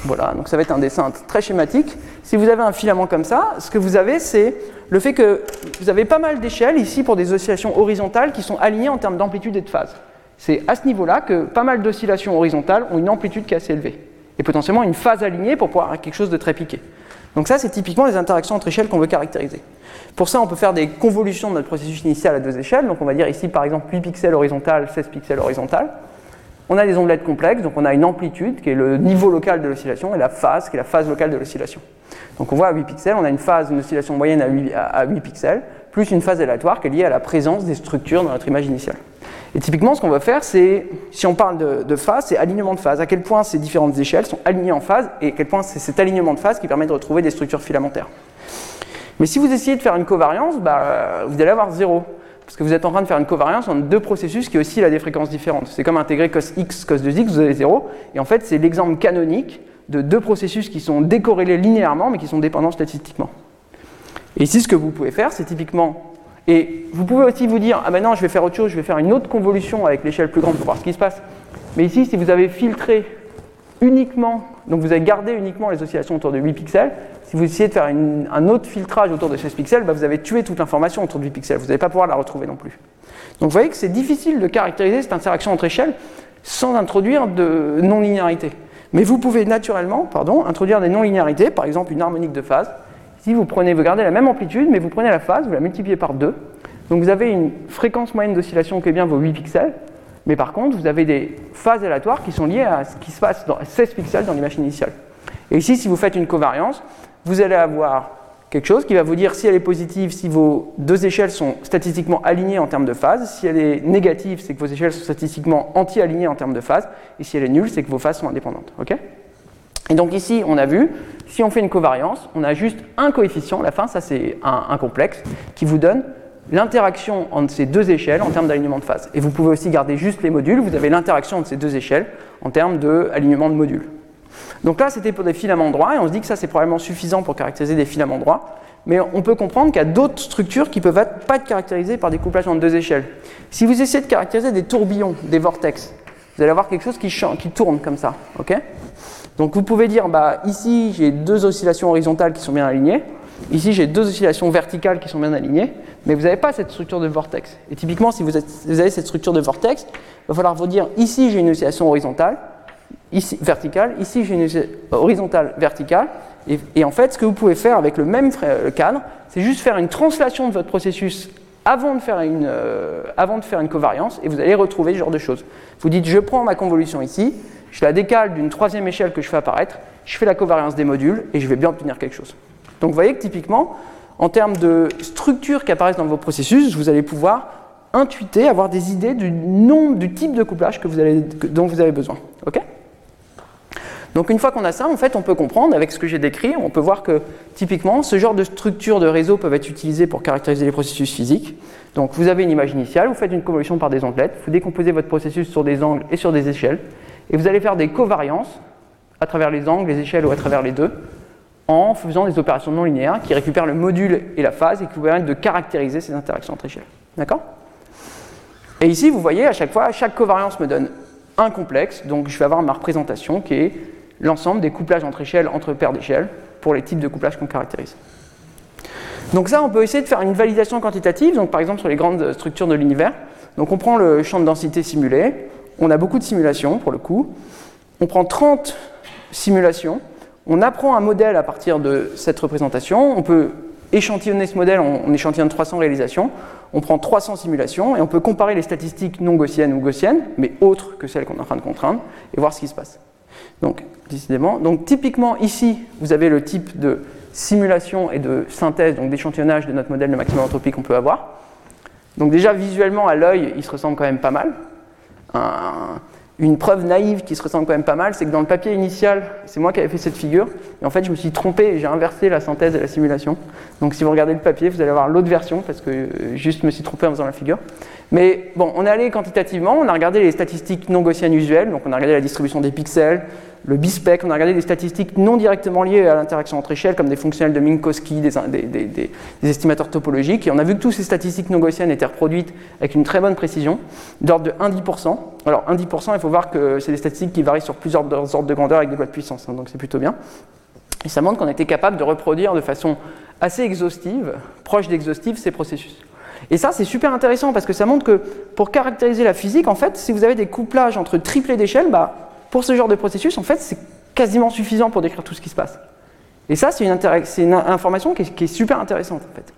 Voilà, donc ça va être un dessin très schématique. Si vous avez un filament comme ça, ce que vous avez, c'est le fait que vous avez pas mal d'échelles ici pour des oscillations horizontales qui sont alignées en termes d'amplitude et de phase. C'est à ce niveau-là que pas mal d'oscillations horizontales ont une amplitude qui est assez élevée et potentiellement une phase alignée pour pouvoir avoir quelque chose de très piqué. Donc ça, c'est typiquement les interactions entre échelles qu'on veut caractériser. Pour ça, on peut faire des convolutions de notre processus initial à deux échelles. Donc on va dire ici, par exemple, 8 pixels horizontales, 16 pixels horizontales. On a des ondelettes complexes, donc on a une amplitude qui est le niveau local de l'oscillation et la phase qui est la phase locale de l'oscillation. Donc on voit à 8 pixels, on a une phase, une oscillation moyenne à 8, pixels. Plus une phase aléatoire qui est liée à la présence des structures dans notre image initiale. Et typiquement, ce qu'on va faire, c'est, si on parle de, phase, c'est alignement de phase. À quel point ces différentes échelles sont alignées en phase et à quel point c'est cet alignement de phase qui permet de retrouver des structures filamentaires. Mais si vous essayez de faire une covariance, bah, vous allez avoir zéro. Parce que vous êtes en train de faire une covariance entre deux processus qui oscillent à des fréquences différentes. C'est comme intégrer cos x, cos de x, vous avez zéro. Et en fait, c'est l'exemple canonique de deux processus qui sont décorrélés linéairement, mais qui sont dépendants statistiquement. Et ici, ce que vous pouvez faire, c'est typiquement et vous pouvez aussi vous dire, ah non, je vais faire autre chose, je vais faire une autre convolution avec l'échelle plus grande pour voir ce qui se passe. Mais ici, si vous avez filtré uniquement, donc vous avez gardé uniquement les oscillations autour de 8 pixels, si vous essayez de faire un autre filtrage autour de 16 pixels, bah vous avez tué toute l'information autour de 8 pixels. Vous n'allez pas pouvoir la retrouver non plus. Donc vous voyez que c'est difficile de caractériser cette interaction entre échelles sans introduire de non-linéarité. Mais vous pouvez naturellement pardon, introduire des non-linéarités, par exemple une harmonique de phase, si vous prenez, vous gardez la même amplitude, mais vous prenez la phase, vous la multipliez par 2. Donc vous avez une fréquence moyenne d'oscillation qui est bien vos 8 pixels, mais par contre, vous avez des phases aléatoires qui sont liées à ce qui se passe dans 16 pixels dans l'image initiale. Et ici, si vous faites une covariance, vous allez avoir quelque chose qui va vous dire si elle est positive, si vos deux échelles sont statistiquement alignées en termes de phase. Si elle est négative, c'est que vos échelles sont statistiquement anti-alignées en termes de phase. Et si elle est nulle, c'est que vos phases sont indépendantes. ok? Et donc ici, on a vu, si on fait une covariance, on a juste un coefficient, la fin, ça c'est un, complexe, qui vous donne l'interaction entre ces deux échelles en termes d'alignement de phase. Et vous pouvez aussi garder juste les modules, vous avez l'interaction entre ces deux échelles en termes d'alignement de, de modules. Donc là, c'était pour des filaments droits, et on se dit que ça c'est probablement suffisant pour caractériser des filaments droits, mais on peut comprendre qu'il y a d'autres structures qui ne peuvent pas être caractérisées par des couplages entre deux échelles. Si vous essayez de caractériser des tourbillons, des vortex, vous allez avoir quelque chose qui tourne comme ça. ok? Donc vous pouvez dire, bah, ici j'ai deux oscillations horizontales qui sont bien alignées, ici j'ai deux oscillations verticales qui sont bien alignées, mais vous n'avez pas cette structure de vortex. Et typiquement, si vous, avez cette structure de vortex, il va falloir vous dire, ici j'ai une oscillation horizontale, ici verticale, ici j'ai une oscillation horizontale verticale, et, en fait, ce que vous pouvez faire avec le même cadre, c'est juste faire une translation de votre processus avant de, faire une, euh, avant de faire une covariance, et vous allez retrouver ce genre de choses. Vous dites, je prends ma convolution ici, je la décale d'une troisième échelle que je fais apparaître, je fais la covariance des modules et je vais bien obtenir quelque chose. Donc vous voyez que typiquement, en termes de structures qui apparaissent dans vos processus, vous allez pouvoir intuiter, avoir des idées du nombre, du type de couplage que vous dont vous avez besoin. ok? Donc une fois qu'on a ça, en fait, on peut comprendre avec ce que j'ai décrit, on peut voir que typiquement, ce genre de structures de réseau peuvent être utilisées pour caractériser les processus physiques. Donc vous avez une image initiale, vous faites une convolution par des ondelettes, vous décomposez votre processus sur des angles et sur des échelles, et vous allez faire des covariances à travers les angles, les échelles ou à travers les deux, en faisant des opérations non linéaires qui récupèrent le module et la phase et qui vous permettent de caractériser ces interactions entre échelles. D'accord? Et ici, vous voyez, à chaque fois, chaque covariance me donne un complexe, donc je vais avoir ma représentation qui est l'ensemble des couplages entre échelles, entre paires d'échelles, pour les types de couplages qu'on caractérise. Donc ça, on peut essayer de faire une validation quantitative, donc par exemple sur les grandes structures de l'univers. Donc on prend le champ de densité simulé, on a beaucoup de simulations pour le coup. On prend 30 simulations, on apprend un modèle à partir de cette représentation, on peut échantillonner ce modèle, on, échantillonne 300 réalisations, on prend 300 simulations et on peut comparer les statistiques non gaussiennes ou gaussiennes, mais autres que celles qu'on est en train de contraindre, et voir ce qui se passe. Donc, décidément, donc typiquement ici, vous avez le type de simulation et de synthèse, donc d'échantillonnage de notre modèle de maximum entropie qu'on peut avoir. Donc déjà visuellement à l'œil, il se ressemble quand même pas mal une preuve naïve qui se ressemble quand même pas mal, c'est que dans le papier initial, c'est moi qui avais fait cette figure, et en fait je me suis trompé j'ai inversé la synthèse et la simulation. Donc si vous regardez le papier, vous allez avoir l'autre version, parce que euh, juste me suis trompé en faisant la figure. Mais bon, on est allé quantitativement, on a regardé les statistiques non gaussiennes usuelles, donc on a regardé la distribution des pixels, le bispec, on a regardé des statistiques non directement liées à l'interaction entre échelles, comme des fonctionnels de Minkowski, des, estimateurs topologiques, et on a vu que toutes ces statistiques non gaussiennes étaient reproduites avec une très bonne précision, d'ordre de 1-10%. Alors 1-10%, il faut voir que c'est des statistiques qui varient sur plusieurs ordres de grandeur avec des lois de puissance, hein, donc c'est plutôt bien. Et ça montre qu'on était capable de reproduire de façon assez exhaustive, proche d'exhaustive, ces processus. Et ça, c'est super intéressant parce que ça montre que pour caractériser la physique, en fait, si vous avez des couplages entre triplés d'échelle, bah, pour ce genre de processus, en fait, c'est quasiment suffisant pour décrire tout ce qui se passe. Et ça, c'est une, information qui est, super intéressante, en fait.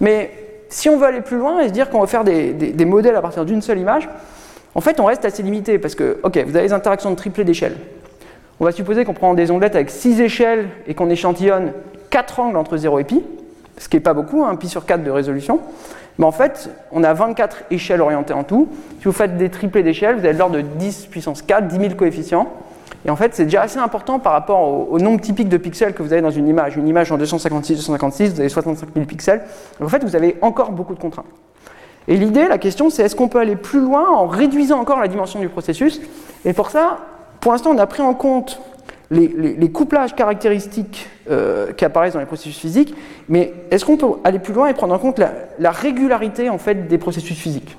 Mais si on veut aller plus loin et se dire qu'on va faire des, modèles à partir d'une seule image, en fait, on reste assez limité parce que, ok, vous avez des interactions de triplés d'échelle. On va supposer qu'on prend des ondelettes avec 6 échelles et qu'on échantillonne 4 angles entre 0 et pi. ce qui n'est pas beaucoup, un pi sur 4 de résolution. Mais en fait, on a 24 échelles orientées en tout. Si vous faites des triplés d'échelles, vous avez de l'ordre de 10 puissance 4, 10 000 coefficients. Et en fait, c'est déjà assez important par rapport au, nombre typique de pixels que vous avez dans une image. Une image en 256, 256, vous avez 65 000 pixels. Donc en fait, vous avez encore beaucoup de contraintes. Et l'idée, la question, c'est est-ce qu'on peut aller plus loin en réduisant encore la dimension du processus? Et pour ça, pour l'instant, on a pris en compte les, couplages caractéristiques euh, qui apparaissent dans les processus physiques, mais est-ce qu'on peut aller plus loin et prendre en compte la, régularité en fait, des processus physiques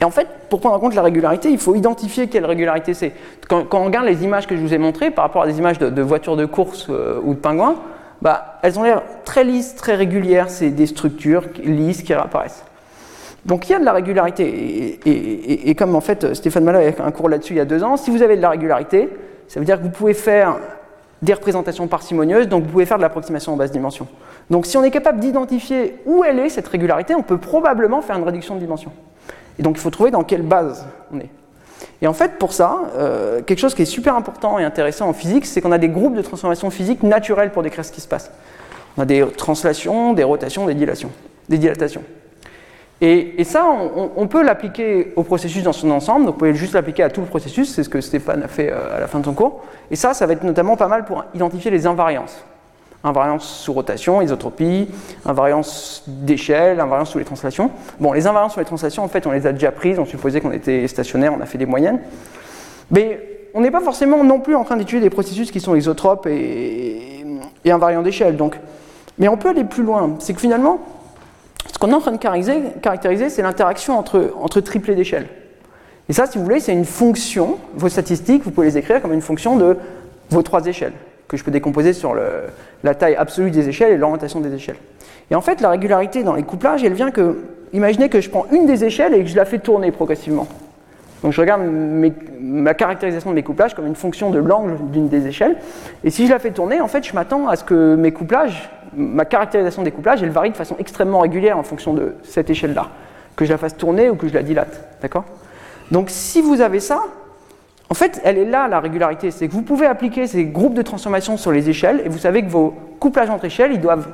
et en fait, pour prendre en compte la régularité, il faut identifier quelle régularité c'est. Quand, on regarde les images que je vous ai montrées par rapport à des images de, voitures de course euh, ou de pingouins, bah, elles ont l'air très lisses, très régulières, c'est des structures lisses qui réapparaissent. Donc il y a de la régularité, et, comme en fait Stéphane Malloy a un cours là-dessus il y a deux ans, si vous avez de la régularité, ça veut dire que vous pouvez faire des représentations parcimonieuses, donc vous pouvez faire de l'approximation en basse dimension. Donc si on est capable d'identifier où elle est, cette régularité, on peut probablement faire une réduction de dimension. Et donc il faut trouver dans quelle base on est. Et en fait, pour ça, euh, quelque chose qui est super important et intéressant en physique, c'est qu'on a des groupes de transformations physiques naturelles pour décrire ce qui se passe. On a des translations, des rotations, des dilatations. Des dilatations. Et, ça, on, peut l'appliquer au processus dans son ensemble, donc vous pouvez juste l'appliquer à tout le processus, c'est ce que Stéphane a fait euh, à la fin de son cours. Et ça, ça va être notamment pas mal pour identifier les invariances. Invariance sous rotation, isotropie, invariance d'échelle, invariance sous les translations. Bon, les invariances sous les translations, en fait, on les a déjà prises, on supposait qu'on était stationnaire, on a fait des moyennes. Mais on n'est pas forcément non plus en train d'étudier des processus qui sont isotropes et, et invariants d'échelle. Mais on peut aller plus loin. C'est que finalement, ce qu'on est en train de caractériser, c'est l'interaction entre, entre triplés d'échelle. Et ça, si vous voulez, c'est une fonction, vos statistiques, vous pouvez les écrire comme une fonction de vos trois échelles, que je peux décomposer sur la taille absolue des échelles et l'orientation des échelles. Et en fait, la régularité dans les couplages, elle vient que, imaginez que je prends une des échelles et que je la fais tourner progressivement. Donc je regarde ma caractérisation de mes couplages comme une fonction de l'angle d'une des échelles. Et si je la fais tourner, en fait, je m'attends à ce que mes couplages, ma caractérisation des couplages, elle varie de façon extrêmement régulière en fonction de cette échelle-là. Que je la fasse tourner ou que je la dilate. D'accord? Donc si vous avez ça, en fait, elle est là, la régularité. C'est que vous pouvez appliquer ces groupes de transformation sur les échelles et vous savez que vos couplages entre échelles, ils doivent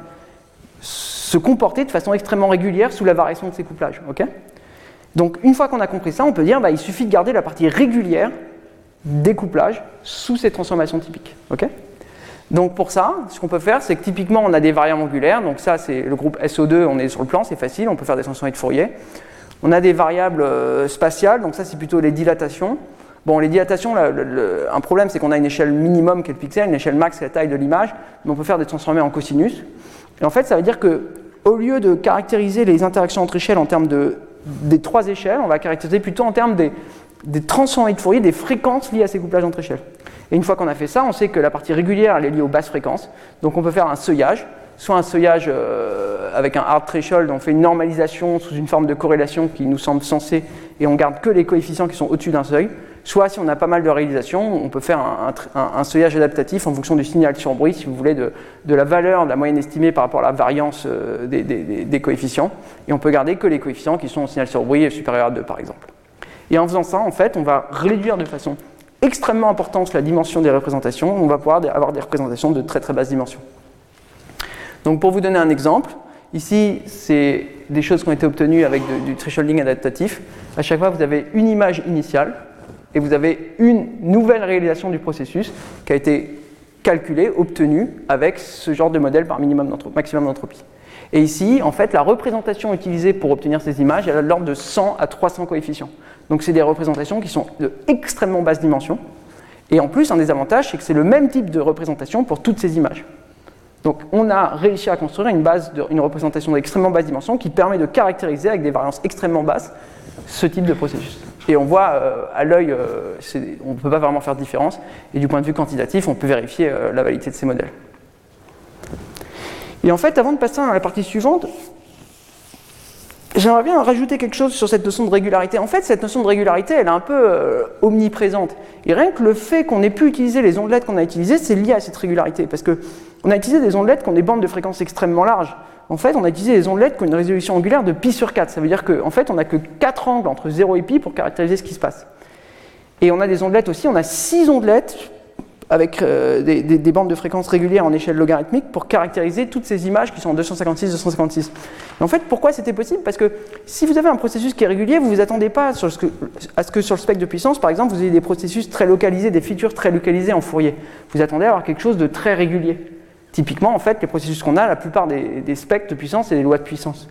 se comporter de façon extrêmement régulière sous la variation de ces couplages. ok? Donc une fois qu'on a compris ça, on peut dire bah, il suffit de garder la partie régulière des couplages sous ces transformations typiques. donc pour ça, ce qu'on peut faire, c'est que typiquement on a des variables angulaires, donc ça c'est le groupe SO2, on est sur le plan, c'est facile, on peut faire des transformations de Fourier. On a des variables euh, spatiales, donc ça c'est plutôt les dilatations. Bon, les dilatations, un problème c'est qu'on a une échelle minimum qui est le pixel, une échelle max qui est la taille de l'image, mais on peut faire des transformés en cosinus. Et en fait, ça veut dire que au lieu de caractériser les interactions entre échelles en termes de des trois échelles, on va caractériser plutôt en termes des, des transformés de Fourier, des fréquences liées à ces couplages entre échelles. Et une fois qu'on a fait ça, on sait que la partie régulière, elle est liée aux basses fréquences. Donc on peut faire un seuillage, soit un seuillage euh, avec un hard threshold, on fait une normalisation sous une forme de corrélation qui nous semble sensée, et on garde que les coefficients qui sont au-dessus d'un seuil. Soit si on a pas mal de réalisations, on peut faire un, seuillage adaptatif en fonction du signal sur bruit, si vous voulez, de, la valeur de la moyenne estimée par rapport à la variance euh, des, coefficients. Et on peut garder que les coefficients qui sont au signal sur bruit supérieur à 2 par exemple. Et en faisant ça, en fait, on va réduire de façon extrêmement importante la dimension des représentations. On va pouvoir avoir des représentations de très très basse dimension. Donc pour vous donner un exemple, ici c'est des choses qui ont été obtenues avec du thresholding adaptatif. À chaque fois, vous avez une image initiale et vous avez une nouvelle réalisation du processus qui a été calculée, obtenue avec ce genre de modèle par minimum maximum d'entropie. Et ici, en fait, la représentation utilisée pour obtenir ces images, elle a l'ordre de 100 à 300 coefficients. Donc c'est des représentations qui sont de extrêmement basse dimension. Et en plus, un des avantages, c'est que c'est le même type de représentation pour toutes ces images. Donc on a réussi à construire une, base une représentation d'extrêmement basse dimension qui permet de caractériser avec des variances extrêmement basses ce type de processus. Et on voit euh, à l'œil, euh, on ne peut pas vraiment faire de différence. Et du point de vue quantitatif, on peut vérifier euh, la validité de ces modèles. Et en fait, avant de passer à la partie suivante, j'aimerais bien rajouter quelque chose sur cette notion de régularité. En fait, cette notion de régularité, elle est un peu omniprésente. Et rien que le fait qu'on ait pu utiliser les ondelettes qu'on a utilisées, c'est lié à cette régularité. Parce qu'on a utilisé des ondelettes qui ont des bandes de fréquences extrêmement larges en fait, on a utilisé les ondelettes qui ont une résolution angulaire de pi sur 4. Ça veut dire qu'en fait, on n'a que 4 angles entre 0 et pi pour caractériser ce qui se passe. Et on a des ondelettes aussi, on a 6 ondelettes avec euh, des, des- des bandes de fréquences régulières en échelle logarithmique pour caractériser toutes ces images qui sont en 256-256. Et en fait, pourquoi c'était possible? Parce que si vous avez un processus qui est régulier, vous ne vous attendez pas que- à ce que sur le spectre de puissance, par exemple, vous ayez des processus très localisés, des features très localisées en Fourier. Vous attendez à avoir quelque chose de très régulier. Typiquement, en fait, les processus qu'on a, la plupart des, spectres de puissance, c'est des lois de puissance.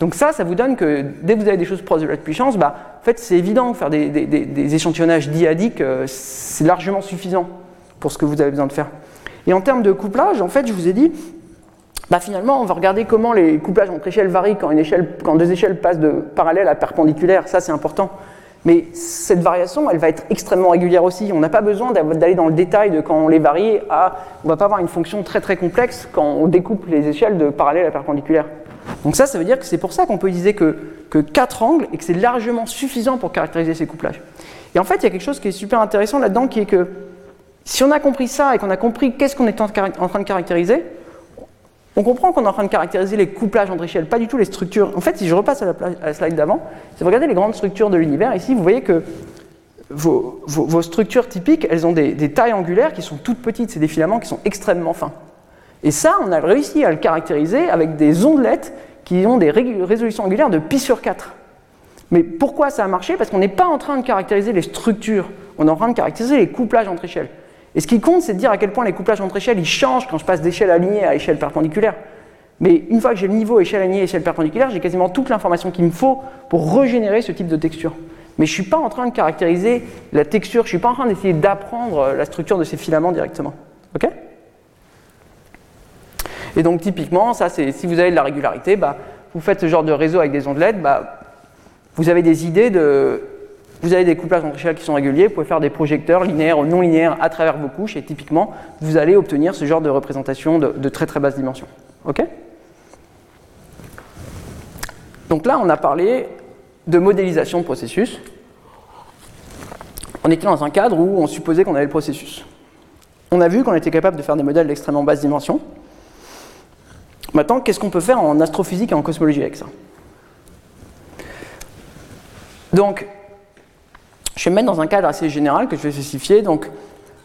Donc ça, ça vous donne que dès que vous avez des choses proches de la puissance, bah, en fait, c'est évident, faire des, des- des- des échantillonnages diadiques, euh, c'est largement suffisant pour ce que vous avez besoin de faire. Et en termes de couplage, en fait, je vous ai dit, bah, finalement, on va regarder comment les couplages entre échelles varient quand, une échelle, quand deux échelles passent de parallèle à perpendiculaire, ça c'est important. Mais cette variation, elle va être extrêmement régulière aussi. On n'a pas besoin d'aller dans le détail de quand on les varie à. On va pas avoir une fonction très très complexe quand on découpe les échelles de parallèle à perpendiculaire. Donc ça, ça veut dire que c'est pour ça qu'on peut utiliser que, que quatre angles et que c'est largement suffisant pour caractériser ces couplages. Et en fait, il y a quelque chose qui est super intéressant là-dedans qui est que si on a compris ça et qu'on a compris qu'est-ce qu'on est en train de caractériser, on comprend qu'on est en train de caractériser les couplages entre échelles, pas du tout les structures. En fait, si je repasse à la, slide d'avant, si vous regardez les grandes structures de l'univers, ici, vous voyez que vos, structures typiques, elles ont des, tailles angulaires qui sont toutes petites, c'est des filaments qui sont extrêmement fins. Et ça, on a réussi à le caractériser avec des ondelettes qui ont des résolutions angulaires de pi sur 4. Mais pourquoi ça a marché? Parce qu'on n'est pas en train de caractériser les structures, on est en train de caractériser les couplages entre échelles. Et ce qui compte, c'est de dire à quel point les couplages entre échelles, ils changent quand je passe d'échelle alignée à échelle perpendiculaire. Mais une fois que j'ai le niveau échelle alignée, échelle perpendiculaire, j'ai quasiment toute l'information qu'il me faut pour régénérer ce type de texture. Mais je ne suis pas en train de caractériser la texture, je ne suis pas en train d'essayer d'apprendre euh, la structure de ces filaments directement. Ok? Et donc typiquement, ça c'est si vous avez de la régularité, bah, vous faites ce genre de réseau avec des ondelettes, bah, vous avez des idées de. Vous avez des couplages entre échelles qui sont réguliers, vous pouvez faire des projecteurs linéaires ou non linéaires à travers vos couches, et typiquement, vous allez obtenir ce genre de représentation de, très très basse dimension. Ok? Donc là, on a parlé de modélisation de processus. On était dans un cadre où on supposait qu'on avait le processus. On a vu qu'on était capable de faire des modèles d'extrêmement basse dimension. Maintenant, qu'est-ce qu'on peut faire en astrophysique et en cosmologie avec ça? Donc, je vais me mettre dans un cadre assez général que je vais spécifier. Donc,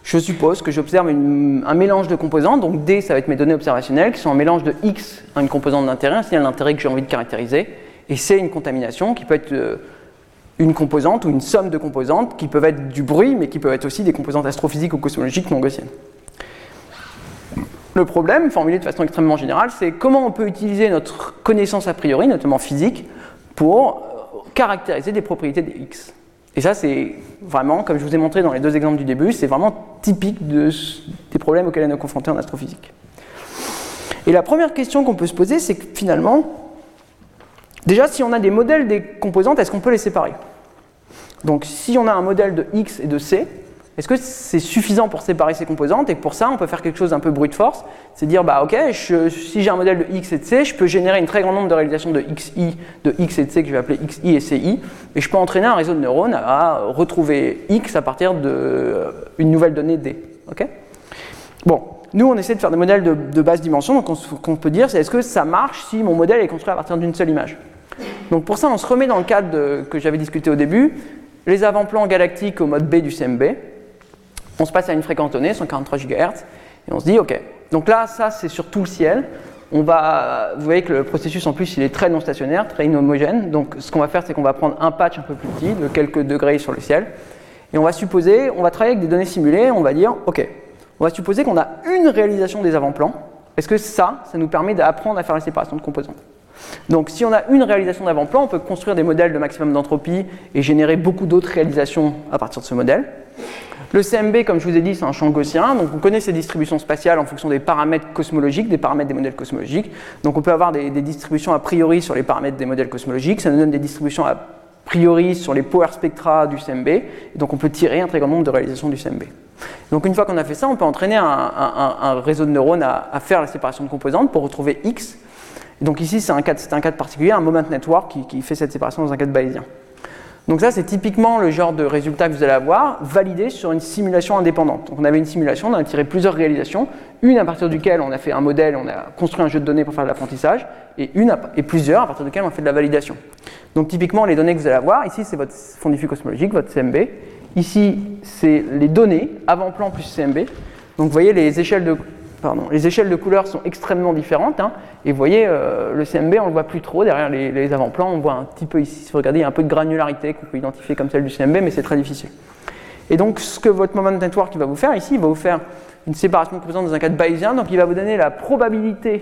je suppose que j'observe un mélange de composantes. Donc, D, ça va être mes données observationnelles, qui sont un mélange de X, une composante d'intérêt, un signal d'intérêt que j'ai envie de caractériser. Et C, une contamination, qui peut être euh, une composante ou une somme de composantes, qui peuvent être du bruit, mais qui peuvent être aussi des composantes astrophysiques ou cosmologiques non gaussiennes. Le problème, formulé de façon extrêmement générale, c'est comment on peut utiliser notre connaissance a priori, notamment physique, pour euh, caractériser des propriétés des X. Et ça, c'est vraiment, comme je vous ai montré dans les deux exemples du début, c'est vraiment typique des problèmes auxquels on est confronté en astrophysique. Et la première question qu'on peut se poser, c'est que finalement, déjà, si on a des modèles des composantes, est-ce qu'on peut les séparer? Donc, si on a un modèle de X et de C, est-ce que c'est suffisant pour séparer ces composantes et pour ça, on peut faire quelque chose d'un peu brute force C'est dire, bah ok, si j'ai un modèle de X et de C, je peux générer une très grand nombre de réalisations de XI, de X et de C que je vais appeler XI et CI, et je peux entraîner un réseau de neurones à retrouver X à partir d'une nouvelle donnée D. ok? Bon, nous on essaie de faire des modèles de, de basse dimension, donc on- qu'on peut dire, c'est est-ce que ça marche si mon modèle est construit à partir d'une seule image? Donc pour ça, on se remet dans le cadre de- que j'avais discuté au début, les avant-plans galactiques au mode B du CMB. On se passe à une fréquence donnée, 143 GHz, et on se dit, OK, donc là, ça, c'est sur tout le ciel. On va, vous voyez que le processus, en plus, il est très non stationnaire, très inhomogène. Donc ce qu'on va faire, c'est qu'on va prendre un patch un peu plus petit, de quelques degrés sur le ciel, et on va supposer, on va travailler avec des données simulées, on va dire, OK, on va supposer qu'on a une réalisation des avant-plans. Est-ce que ça, ça nous permet d'apprendre à faire la séparation de composantes? Donc si on a une réalisation d'avant-plan, on peut construire des modèles de maximum d'entropie et générer beaucoup d'autres réalisations à partir de ce modèle. Le CMB, comme je vous ai dit, c'est un champ gaussien, donc on connaît ces distributions spatiales en fonction des paramètres cosmologiques, des paramètres des modèles cosmologiques. Donc on peut avoir des, distributions a priori sur les paramètres des modèles cosmologiques, ça nous donne des distributions a priori sur les power spectra du CMB, et donc on peut tirer un très grand nombre de réalisations du CMB. Donc une fois qu'on a fait ça, on peut entraîner un, réseau de neurones à faire la séparation de composantes pour retrouver X. Donc ici, c'est un, cas particulier, un moment network qui, fait cette séparation dans un cadre bayésien. Donc ça, c'est typiquement le genre de résultat que vous allez avoir validé sur une simulation indépendante. Donc on avait une simulation, on a tiré plusieurs réalisations, une à partir duquel on a fait un modèle, on a construit un jeu de données pour faire de l'apprentissage, et, et plusieurs à partir duquel on a fait de la validation. Donc typiquement, les données que vous allez avoir, ici c'est votre fond diffus cosmologique, votre CMB. Ici, c'est les données avant-plan plus CMB. Donc vous voyez, les échelles de, les échelles de couleurs sont extrêmement différentes. hein. et vous voyez, euh, le CMB, on ne le voit plus trop. Derrière les, les avant-plans, on voit un petit peu ici, si vous regardez, il y a un peu de granularité qu'on peut identifier comme celle du CMB, mais c'est très difficile. Et donc, ce que votre moment network va vous faire ici, il va vous faire une séparation de composantes dans un cadre bayésien. Donc, il va vous donner la probabilité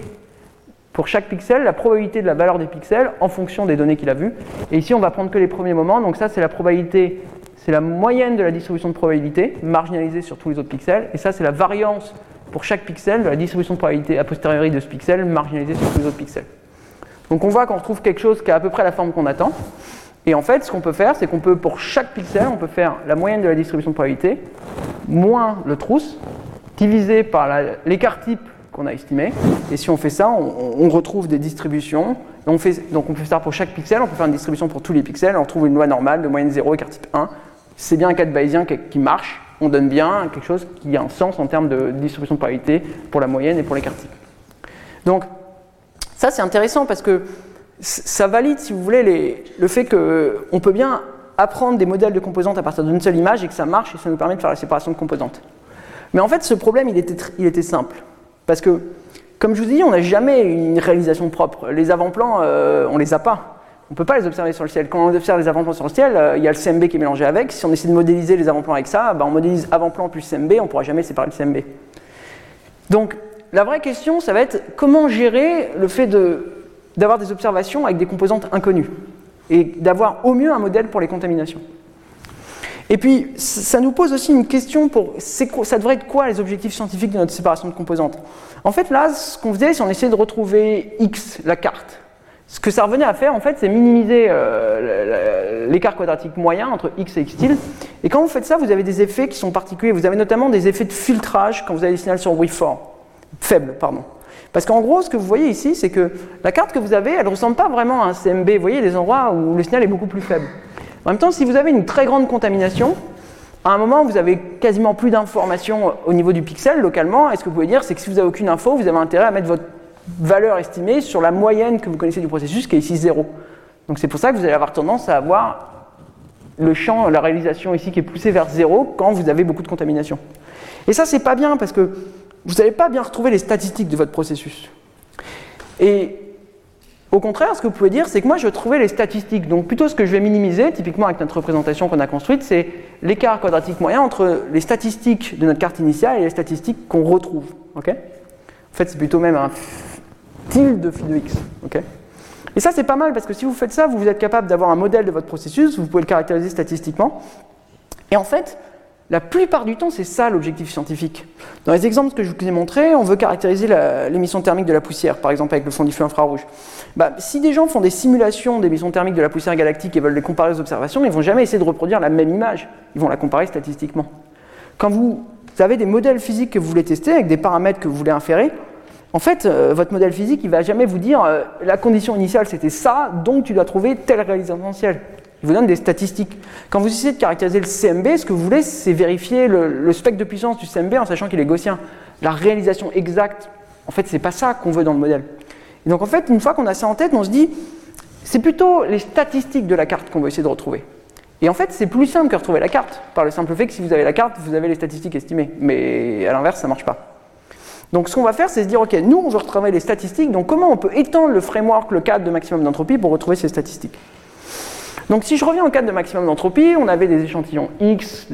pour chaque pixel, la probabilité de la valeur des pixels en fonction des données qu'il a vues. Et ici, on va prendre que les premiers moments. Donc, ça, c'est la probabilité, c'est la moyenne de la distribution de probabilité, marginalisée sur tous les autres pixels. Et ça, c'est la variance pour chaque pixel la distribution de probabilité a posteriori de ce pixel, marginalisée sur tous les autres pixels. Donc, on voit qu'on retrouve quelque chose qui a à peu près la forme qu'on attend. Et en fait, ce qu'on peut faire, c'est qu'on peut, pour chaque pixel, on peut faire la moyenne de la distribution de probabilité, moins le trousse, divisé par l'écart type qu'on a estimé. Et si on fait ça, on, retrouve des distributions. On fait, donc on peut faire ça pour chaque pixel, on peut faire une distribution pour tous les pixels, on retrouve une loi normale de moyenne 0, écart type 1. C'est bien un cadre bayésien qui, qui marche, on donne bien quelque chose qui a un sens en termes de distribution de probabilité pour la moyenne et pour l'écart type. Donc, ça c'est intéressant parce que ça valide, si vous voulez, les- le fait qu'on peut bien apprendre des modèles de composantes à partir d'une seule image et que ça marche et ça nous permet de faire la séparation de composantes. Mais en fait, ce problème, il était, simple. Parce que, comme je vous ai dit, on n'a jamais une réalisation propre. Les avant-plans, euh, on les a pas. On ne peut pas les observer sur le ciel. Quand on observe les avant-plans sur le ciel, euh, il y a le CMB qui est mélangé avec. Si on essaie de modéliser les avant-plans avec ça, ben, on modélise avant-plan plus CMB, on ne pourra jamais séparer le CMB. Donc, la vraie question, ça va être comment gérer le fait d'avoir des observations avec des composantes inconnues et d'avoir au mieux un modèle pour les contaminations. Et puis, ça nous pose aussi une question pour ça devrait être quoi les objectifs scientifiques de notre séparation de composantes? En fait, là, ce qu'on faisait, c'est on essayait de retrouver X, la carte. Ce que ça revenait à faire, en fait, c'est minimiser euh, l'écart quadratique moyen entre X et X tilde. Et quand vous faites ça, vous avez des effets qui sont particuliers. Vous avez notamment des effets de filtrage quand vous avez des signaux sur waveform. Faible, pardon. Parce qu'en gros, ce que vous voyez ici, c'est que la carte que vous avez, elle ne ressemble pas vraiment à un CMB. Vous voyez des endroits où le signal est beaucoup plus faible. En même temps, si vous avez une très grande contamination, à un moment, vous avez quasiment plus d'informations au niveau du pixel localement. Et ce que vous pouvez dire, c'est que si vous n'avez aucune info, vous avez intérêt à mettre votre valeur estimée sur la moyenne que vous connaissez du processus, qui est ici 0. Donc c'est pour ça que vous allez avoir tendance à avoir le champ, la réalisation ici qui est poussé vers 0 quand vous avez beaucoup de contamination. Et ça, c'est pas bien parce que vous n'allez pas bien retrouver les statistiques de votre processus. Et au contraire, ce que vous pouvez dire, c'est que moi, je vais trouver les statistiques. Donc, plutôt ce que je vais minimiser, typiquement avec notre représentation qu'on a construite, c'est l'écart quadratique moyen entre les statistiques de notre carte initiale et les statistiques qu'on retrouve. ok? En fait, c'est plutôt même un tilde de phi de x. ok et ça, c'est pas mal parce que si vous faites ça, vous êtes capable d'avoir un modèle de votre processus, vous pouvez le caractériser statistiquement. Et en fait, la plupart du temps, c'est ça l'objectif scientifique. Dans les exemples que je vous ai montrés, on veut caractériser l'émission thermique de la poussière, par exemple avec le fond diffus infrarouge. Bah, si des gens font des simulations d'émissions thermiques de la poussière galactique et veulent les comparer aux observations, ils vont jamais essayer de reproduire la même image. Ils vont la comparer statistiquement. Quand vous avez des modèles physiques que vous voulez tester avec des paramètres que vous voulez inférer, en fait, euh, votre modèle physique, il va jamais vous dire euh, la condition initiale c'était ça, donc tu dois trouver tel réalisation potentiel. Il vous donne des statistiques. Quand vous essayez de caractériser le CMB, ce que vous voulez, c'est vérifier le, spectre de puissance du CMB en sachant qu'il est gaussien. La réalisation exacte, en fait, c'est pas ça qu'on veut dans le modèle. Et donc, en fait, une fois qu'on a ça en tête, on se dit, c'est plutôt les statistiques de la carte qu'on veut essayer de retrouver. Et en fait, c'est plus simple que retrouver la carte, par le simple fait que si vous avez la carte, vous avez les statistiques estimées. Mais à l'inverse, ça marche pas. Donc ce qu'on va faire, c'est se dire, ok, nous, on veut retrouver les statistiques, donc comment on peut étendre le framework, le cadre de maximum d'entropie pour retrouver ces statistiques? Donc si je reviens au cadre de maximum d'entropie, on avait des échantillons X,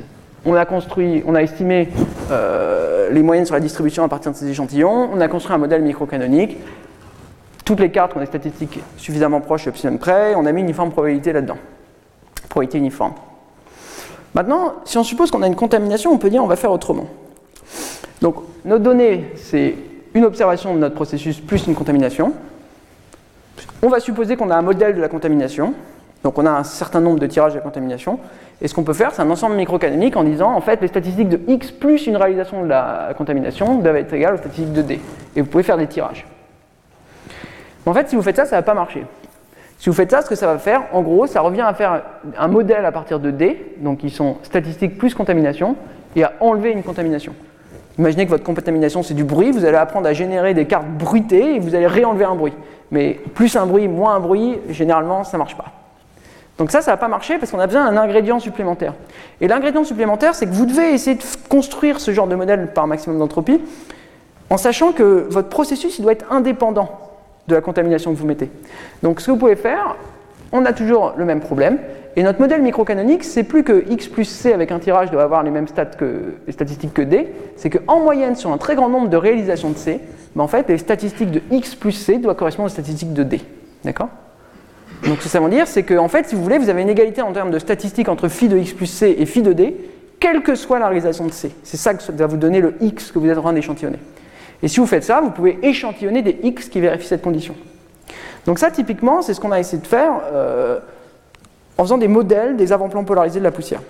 on a construit, on a estimé euh, les moyennes sur la distribution à partir de ces échantillons, on a construit un modèle microcanonique, toutes les cartes ont des statistiques suffisamment proches de epsilon près, on a mis une uniforme probabilité là-dedans. Probabilité uniforme. Maintenant, si on suppose qu'on a une contamination, on peut dire on va faire autrement. Donc, nos données, c'est une observation de notre processus plus une contamination. On va supposer qu'on a un modèle de la contamination. Donc, on a un certain nombre de tirages de la contamination. Et ce qu'on peut faire, c'est un ensemble microcanonique en disant, en fait, les statistiques de X plus une réalisation de la contamination doivent être égales aux statistiques de D. Et vous pouvez faire des tirages. Mais en fait, si vous faites ça, ça ne va pas marcher. Si vous faites ça, ce que ça va faire, en gros, ça revient à faire un modèle à partir de D, donc qui sont statistiques plus contamination, et à enlever une contamination. Imaginez que votre contamination c'est du bruit, vous allez apprendre à générer des cartes bruitées et vous allez réenlever un bruit. Mais plus un bruit, moins un bruit, généralement ça ne marche pas. Donc ça, ça va pas marcher parce qu'on a besoin d'un ingrédient supplémentaire. Et l'ingrédient supplémentaire, c'est que vous devez essayer de construire ce genre de modèle par maximum d'entropie en sachant que votre processus il doit être indépendant de la contamination que vous mettez. Donc ce que vous pouvez faire, on a toujours le même problème. Et notre modèle microcanonique, c'est plus que x plus c avec un tirage doit avoir les mêmes stats que, les statistiques que d, c'est qu'en moyenne, sur un très grand nombre de réalisations de c, ben en fait, les statistiques de x plus c doivent correspondre aux statistiques de d. D'accord? Donc ce que ça veut dire, c'est que fait, si vous voulez, vous avez une égalité en termes de statistiques entre phi de x plus c et phi de d, quelle que soit la réalisation de c. C'est ça que va vous donner le x que vous êtes en train d'échantillonner. Et si vous faites ça, vous pouvez échantillonner des x qui vérifient cette condition. Donc ça, typiquement, c'est ce qu'on a essayé de faire euh, en faisant des modèles des avant-plans polarisés de la poussière.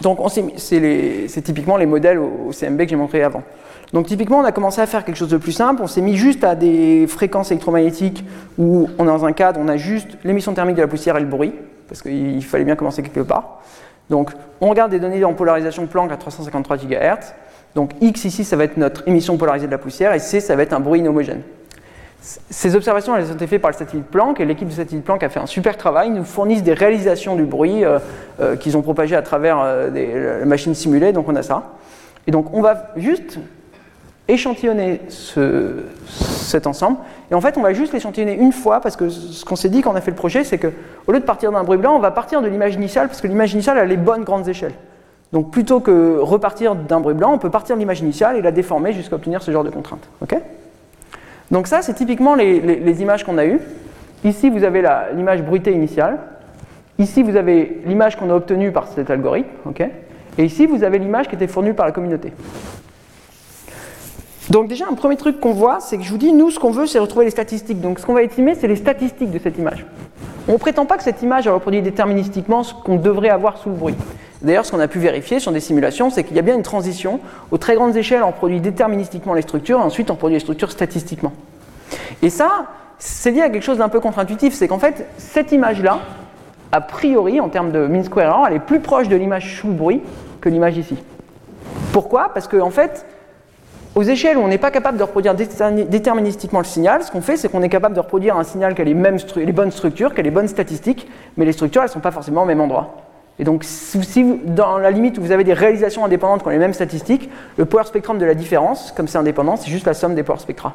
Donc c'est typiquement les modèles au, CMB que j'ai montré avant. Donc typiquement, on a commencé à faire quelque chose de plus simple. On s'est mis juste à des fréquences électromagnétiques où on est dans un cadre, on a juste l'émission thermique de la poussière et le bruit, parce qu'il fallait bien commencer quelque part. Donc on regarde des données en polarisation Planck à 353 GHz. Donc X ici, ça va être notre émission polarisée de la poussière, et C, ça va être un bruit inhomogène. Ces observations, elles ont été faites par le satellite Planck, et l'équipe du satellite Planck a fait un super travail. Ils nous fournissent des réalisations du bruit euh, euh, qu'ils ont propagé à travers euh, des machines simulées, donc on a ça. Et donc on va juste échantillonner cet ensemble, et en fait on va juste l'échantillonner une fois, parce que ce qu'on s'est dit quand on a fait le projet, c'est qu'au lieu de partir d'un bruit blanc, on va partir de l'image initiale, parce que l'image initiale a les bonnes grandes échelles. Donc plutôt que repartir d'un bruit blanc, on peut partir de l'image initiale et la déformer jusqu'à obtenir ce genre de contrainte. Donc ça, c'est typiquement les, images qu'on a eues. Ici, vous avez l'image bruitée initiale. Ici, vous avez l'image qu'on a obtenue par cet algorithme. et ici, vous avez l'image qui était fournie par la communauté. Donc déjà, un premier truc qu'on voit, c'est que je vous dis, nous, ce qu'on veut, c'est retrouver les statistiques. Donc ce qu'on va estimer, c'est les statistiques de cette image. On ne prétend pas que cette image reproduit déterministiquement ce qu'on devrait avoir sous le bruit. D'ailleurs, ce qu'on a pu vérifier sur des simulations, c'est qu'il y a bien une transition. Aux très grandes échelles, on produit déterministiquement les structures, et ensuite on produit les structures statistiquement. Et ça, c'est lié à quelque chose d'un peu contre-intuitif, c'est qu'en fait, cette image-là, a priori, en termes de mean square error, elle est plus proche de l'image sous bruit que l'image ici. Pourquoi? Parce qu'en en fait, aux échelles où on n'est pas capable de reproduire déterministiquement le signal, ce qu'on fait, c'est qu'on est capable de reproduire un signal qui a les, mêmes les bonnes structures, qui a les bonnes statistiques, mais les structures, elles ne sont pas forcément au même endroit. Et donc, si dans la limite où vous avez des réalisations indépendantes qui ont les mêmes statistiques, le power spectrum de la différence, comme c'est indépendant, c'est juste la somme des power spectra.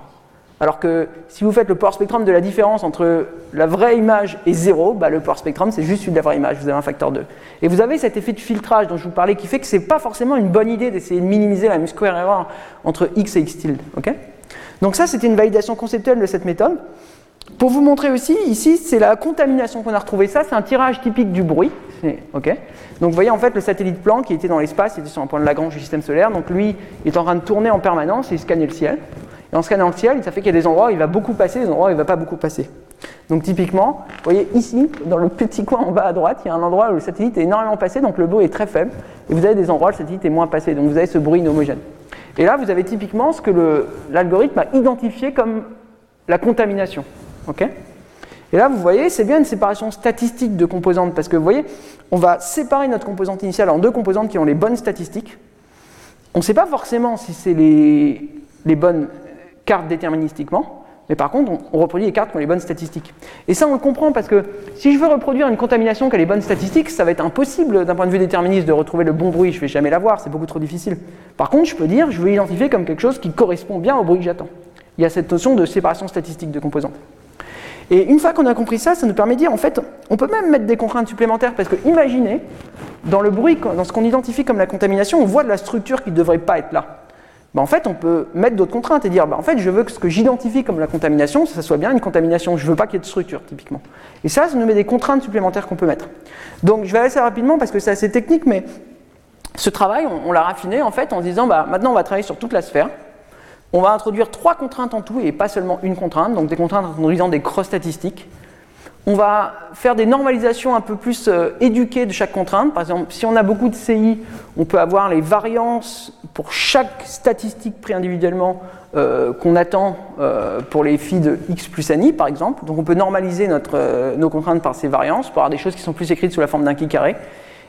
Alors que si vous faites le power spectrum de la différence entre la vraie image et 0, bah, le power spectrum c'est juste celui de la vraie image, vous avez un facteur 2. Et vous avez cet effet de filtrage dont je vous parlais qui fait que ce n'est pas forcément une bonne idée d'essayer de minimiser la square error entre x et x tilde. Donc ça c'était une validation conceptuelle de cette méthode. Pour vous montrer aussi, ici, c'est la contamination qu'on a retrouvée. Ça, c'est un tirage typique du bruit. ok Donc vous voyez, en fait, le satellite Planck qui était dans l'espace, il était sur un point de Lagrange du système solaire. Donc lui, il est en train de tourner en permanence et il scannait le ciel. Et en scannant le ciel, ça fait qu'il y a des endroits où il va beaucoup passer, des endroits où il ne va pas beaucoup passer. Donc typiquement, vous voyez ici, dans le petit coin en bas à droite, il y a un endroit où le satellite est énormément passé, donc le bruit est très faible. Et vous avez des endroits où le satellite est moins passé, donc vous avez ce bruit inhomogène. Et là, vous avez typiquement ce que l'algorithme a identifié comme la contamination. Et là, vous voyez, c'est bien une séparation statistique de composantes, parce que vous voyez, on va séparer notre composante initiale en deux composantes qui ont les bonnes statistiques. On ne sait pas forcément si c'est les, les bonnes cartes déterministiquement, mais par contre, on, reproduit les cartes qui ont les bonnes statistiques. Et ça, on le comprend parce que si je veux reproduire une contamination qui a les bonnes statistiques, ça va être impossible d'un point de vue déterministe de retrouver le bon bruit, je ne vais jamais l'avoir, c'est beaucoup trop difficile. Par contre, je peux dire, je veux identifier comme quelque chose qui correspond bien au bruit que j'attends. Il y a cette notion de séparation statistique de composantes. Et une fois qu'on a compris ça, ça nous permet de dire, en fait, on peut même mettre des contraintes supplémentaires, parce que imaginez, dans le bruit, dans ce qu'on identifie comme la contamination, on voit de la structure qui ne devrait pas être là. Bah, en fait, on peut mettre d'autres contraintes et dire, bah, en fait, je veux que ce que j'identifie comme la contamination, ça soit bien une contamination. Je ne veux pas qu'il y ait de structure, typiquement. Et ça, ça nous met des contraintes supplémentaires qu'on peut mettre. Donc, je vais aller assez rapidement parce que c'est assez technique, mais ce travail, on, l'a raffiné en fait en disant, bah, maintenant, on va travailler sur toute la sphère. On va introduire trois contraintes en tout et pas seulement une contrainte, donc des contraintes introduisant des cross statistiques. On va faire des normalisations un peu plus euh, éduquées de chaque contrainte. Par exemple, si on a beaucoup de CI, on peut avoir les variances pour chaque statistique pris individuellement euh, qu'on attend euh, pour les phi de x plus ni, par exemple. Donc on peut normaliser notre, nos contraintes par ces variances pour avoir des choses qui sont plus écrites sous la forme d'un qui carré.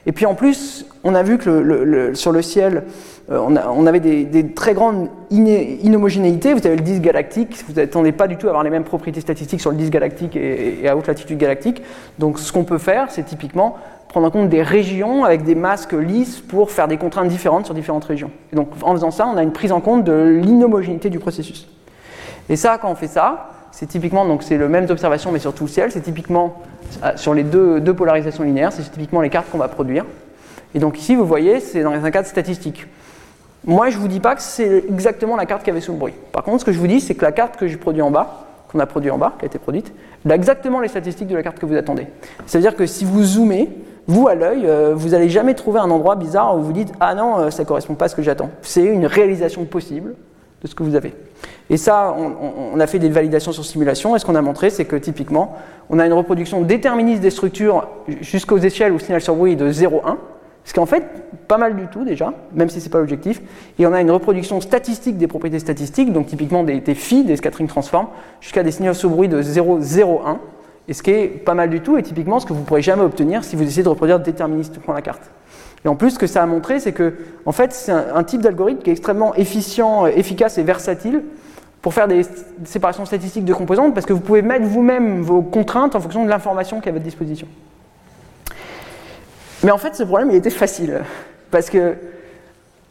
Et puis en plus, on a vu que sur le ciel, euh, on, avait des, très grandes inhomogénéités. Vous avez le disque galactique, vous n'attendez pas du tout à avoir les mêmes propriétés statistiques sur le disque galactique et, à haute latitude galactique. Donc ce qu'on peut faire, c'est typiquement prendre en compte des régions avec des masques lisses pour faire des contraintes différentes sur différentes régions. Et donc en faisant ça, on a une prise en compte de l'inhomogénéité du processus. Et ça, quand on fait ça, c'est typiquement, donc c'est le même observation mais sur tout le ciel, c'est typiquement euh, sur les deux, deux polarisations linéaires, c'est typiquement les cartes qu'on va produire. Et donc ici, vous voyez, c'est dans un cadre statistique. Moi, je ne vous dis pas que c'est exactement la carte qui avait sous le bruit. Par contre, ce que je vous dis, c'est que la carte que j'ai produite en bas, qu'on a produite en bas, qui a été produite, a exactement les statistiques de la carte que vous attendez. C'est-à-dire que si vous zoomez, vous à l'œil, euh, vous n'allez jamais trouver un endroit bizarre où vous dites Ah non, euh, ça ne correspond pas à ce que j'attends. C'est une réalisation possible de ce que vous avez. Et ça, on, a fait des validations sur simulation, et ce qu'on a montré, c'est que typiquement, on a une reproduction déterministe des structures jusqu'aux échelles le signal sur bruit de 0,1. Ce qui est en fait pas mal du tout déjà, même si ce n'est pas l'objectif. Et on a une reproduction statistique des propriétés statistiques, donc typiquement des, des phi, des scattering transforms, jusqu'à des signaux sous bruit de 0,01. Et ce qui est pas mal du tout, et typiquement ce que vous ne pourrez jamais obtenir si vous essayez de reproduire déterministiquement la carte. Et en plus, ce que ça a montré, c'est que en fait, c'est un, type d'algorithme qui est extrêmement efficient, efficace et versatile pour faire des séparations statistiques de composantes, parce que vous pouvez mettre vous-même vos contraintes en fonction de l'information qui est à votre disposition. Mais en fait, ce problème, il était facile. Parce que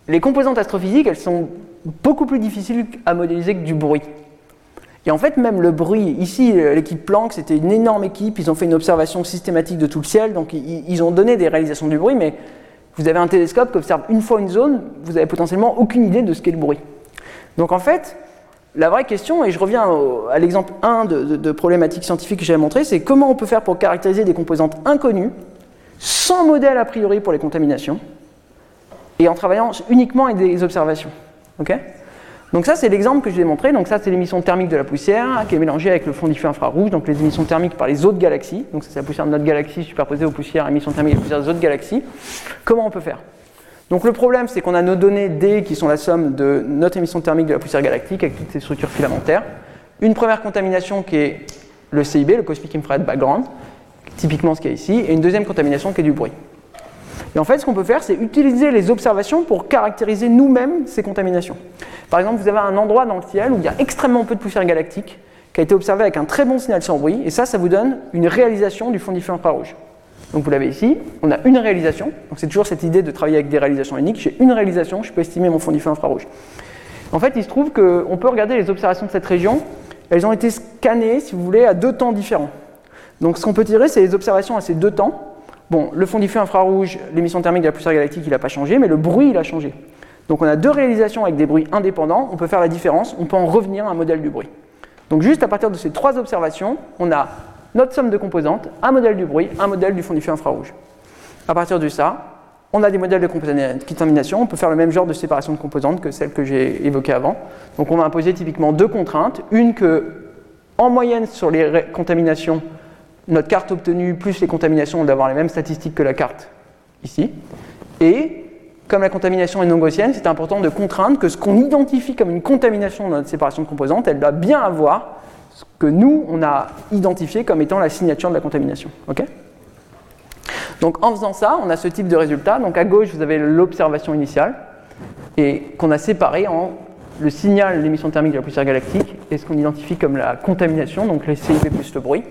les composantes astrophysiques, elles sont beaucoup plus difficiles à modéliser que du bruit. Et en fait, même le bruit, ici, l'équipe Planck, c'était une énorme équipe, ils ont fait une observation systématique de tout le ciel, donc ils ont donné des réalisations du bruit, mais vous avez un télescope qui observe une fois une zone, vous avez potentiellement aucune idée de ce qu'est le bruit. Donc en fait, la vraie question, et je reviens à l'exemple 1 de, de problématiques scientifiques que j'avais montré, c'est comment on peut faire pour caractériser des composantes inconnues sans modèle a priori pour les contaminations, et en travaillant uniquement avec des observations. donc ça, c'est l'exemple que je vous ai montré. Donc ça, c'est l'émission thermique de la poussière qui est mélangée avec le fond diffus infrarouge, donc les émissions thermiques par les autres galaxies. Donc c'est la poussière de notre galaxie superposée aux poussières émissions thermiques des poussières des autres galaxies. Comment on peut faire? Donc le problème, c'est qu'on a nos données D qui sont la somme de notre émission thermique de la poussière galactique avec toutes ces structures filamentaires. Une première contamination qui est le CIB, le Cosmic Infrared Background, typiquement ce qu'il y a ici, et une deuxième contamination qui est du bruit. Et en fait, ce qu'on peut faire, c'est utiliser les observations pour caractériser nous-mêmes ces contaminations. Par exemple, vous avez un endroit dans le ciel où il y a extrêmement peu de poussière galactique, qui a été observé avec un très bon signal sans bruit, et ça, ça vous donne une réalisation du fond diffus infrarouge. Donc vous l'avez ici, on a une réalisation, donc c'est toujours cette idée de travailler avec des réalisations uniques, j'ai une réalisation, je peux estimer mon fond diffus infrarouge. En fait, il se trouve qu'on peut regarder les observations de cette région, elles ont été scannées, si vous voulez, à deux temps différents. Donc ce qu'on peut tirer, c'est les observations à ces deux temps. Bon, le fond diffus infrarouge, l'émission thermique de la poussière galactique, il n'a pas changé, mais le bruit, il a changé. Donc on a deux réalisations avec des bruits indépendants, on peut faire la différence, on peut en revenir à un modèle du bruit. Donc juste à partir de ces trois observations, on a notre somme de composantes, un modèle du bruit, un modèle du fond diffus infrarouge. À partir de ça, on a des modèles de contamination, on peut faire le même genre de séparation de composantes que celle que j'ai évoquée avant. Donc on va imposer typiquement deux contraintes, une que en moyenne sur les contaminations, notre carte obtenue plus les contaminations d'avoir les mêmes statistiques que la carte ici. Et comme la contamination est non gaussienne, c'est important de contraindre que ce qu'on identifie comme une contamination dans notre séparation de composantes, elle doit bien avoir ce que nous, on a identifié comme étant la signature de la contamination. Donc en faisant ça, on a ce type de résultat. Donc à gauche, vous avez l'observation initiale, et qu'on a séparé en le signal l'émission thermique de la poussière galactique et ce qu'on identifie comme la contamination, donc les CIP plus le bruit.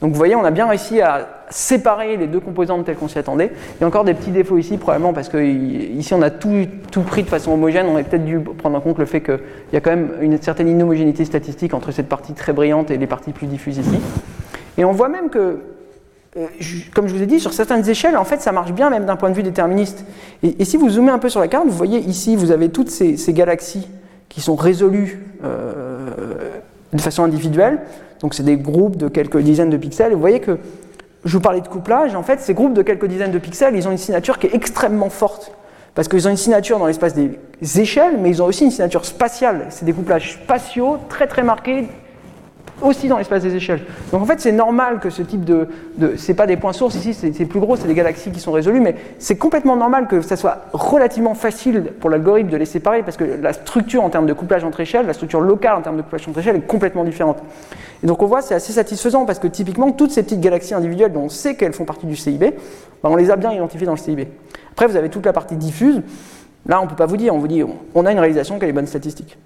Donc vous voyez, on a bien réussi à séparer les deux composantes telles qu'on s'y attendait. Il y a encore des petits défauts ici, probablement parce que ici on a tout, pris de façon homogène. On aurait peut-être dû prendre en compte le fait qu'il y a quand même une certaine inhomogénéité statistique entre cette partie très brillante et les parties plus diffuses ici. Et on voit même que, euh, comme je vous ai dit, sur certaines échelles, en fait, ça marche bien même d'un point de vue déterministe. Et, si vous zoomez un peu sur la carte, vous voyez ici, vous avez toutes ces, galaxies qui sont résolues euh, de façon individuelle. Donc c'est des groupes de quelques dizaines de pixels. Vous voyez que je vous parlais de couplage, en fait, ces groupes de quelques dizaines de pixels, ils ont une signature qui est extrêmement forte. Parce qu'ils ont une signature dans l'espace des échelles, mais ils ont aussi une signature spatiale. C'est des couplages spatiaux très très marqués aussi dans l'espace des échelles. Donc en fait, c'est normal que ce type de... de c'est pas des points sources ici, c'est plus gros, c'est des galaxies qui sont résolues, mais c'est complètement normal que ça soit relativement facile pour l'algorithme de les séparer, parce que la structure en termes de couplage entre échelles, la structure locale en termes de couplage entre échelles est complètement différente. Et donc on voit, c'est assez satisfaisant, parce que typiquement, toutes ces petites galaxies individuelles dont on sait qu'elles font partie du CIB, ben, on les a bien identifiées dans le CIB. Après, vous avez toute la partie diffuse. Là, on ne peut pas vous dire, on vous dit, on a une réalisation qui a les bonnes statistiques.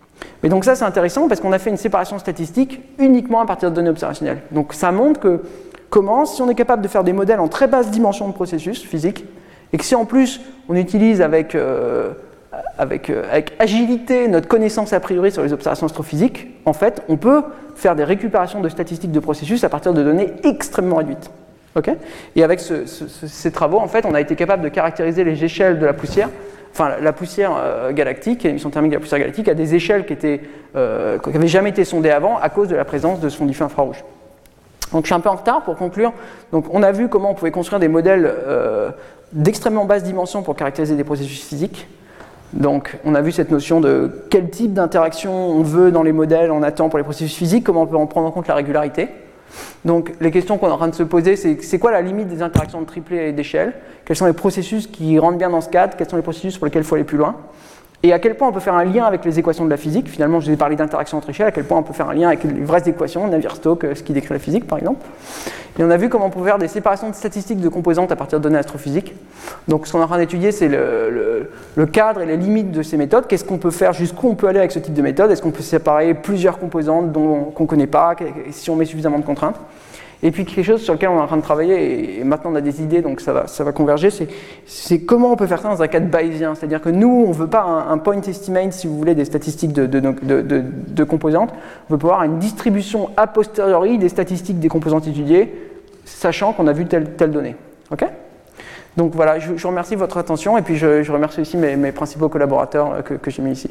Mais donc ça, c'est intéressant parce qu'on a fait une séparation statistique uniquement à partir de données observationnelles. Donc ça montre que comment, si on est capable de faire des modèles en très basse dimension de processus physiques, et que si en plus on utilise avec, euh, euh, avec, agilité notre connaissance a priori sur les observations astrophysiques, en fait, on peut faire des récupérations de statistiques de processus à partir de données extrêmement réduites. et avec ces travaux, en fait, on a été capable de caractériser les échelles de la poussière enfin la poussière euh, galactique, l'émission thermique de la poussière galactique, à des échelles qui n'avaient euh, jamais été sondées avant à cause de la présence de fond diffus infrarouge. Donc je suis un peu en retard pour conclure. Donc on a vu comment on pouvait construire des modèles euh, d'extrêmement basse dimension pour caractériser des processus physiques. Donc on a vu cette notion de quel type d'interaction on veut dans les modèles, on attend pour les processus physiques, comment on peut en prendre en compte la régularité. Donc les questions qu'on est en train de se poser, c'est quoi la limite des interactions de triplet et d'échelle? Quels sont les processus qui rentrent bien dans ce cadre? Quels sont les processus pour lesquels il faut aller plus loin? Et à quel point on peut faire un lien avec les équations de la physique. Finalement, je vous ai parlé d'interaction entre échelles, à quel point on peut faire un lien avec les vraies équations, Navier-Stokes, euh, ce qui décrit la physique par exemple. Et on a vu comment on pouvait faire des séparations de statistiques de composantes à partir de données astrophysiques. Donc ce qu'on est en train d'étudier, c'est le, cadre et les limites de ces méthodes. Qu'est-ce qu'on peut faire, jusqu'où on peut aller avec ce type de méthode? Est-ce qu'on peut séparer plusieurs composantes qu'on ne connaît pas, si on met suffisamment de contraintes? Et puis quelque chose sur lequel on est en train de travailler, et maintenant on a des idées, donc ça va, converger, c'est comment on peut faire ça dans un cadre bayésien. C'est-à-dire que nous, on ne veut pas un, point estimate, si vous voulez, des statistiques de, composantes, on veut pouvoir une distribution a posteriori des statistiques des composantes étudiées, sachant qu'on a vu telle, telle donnée. OK? Donc voilà, je, remercie votre attention, et puis je, remercie aussi mes, principaux collaborateurs euh, que j'ai mis ici.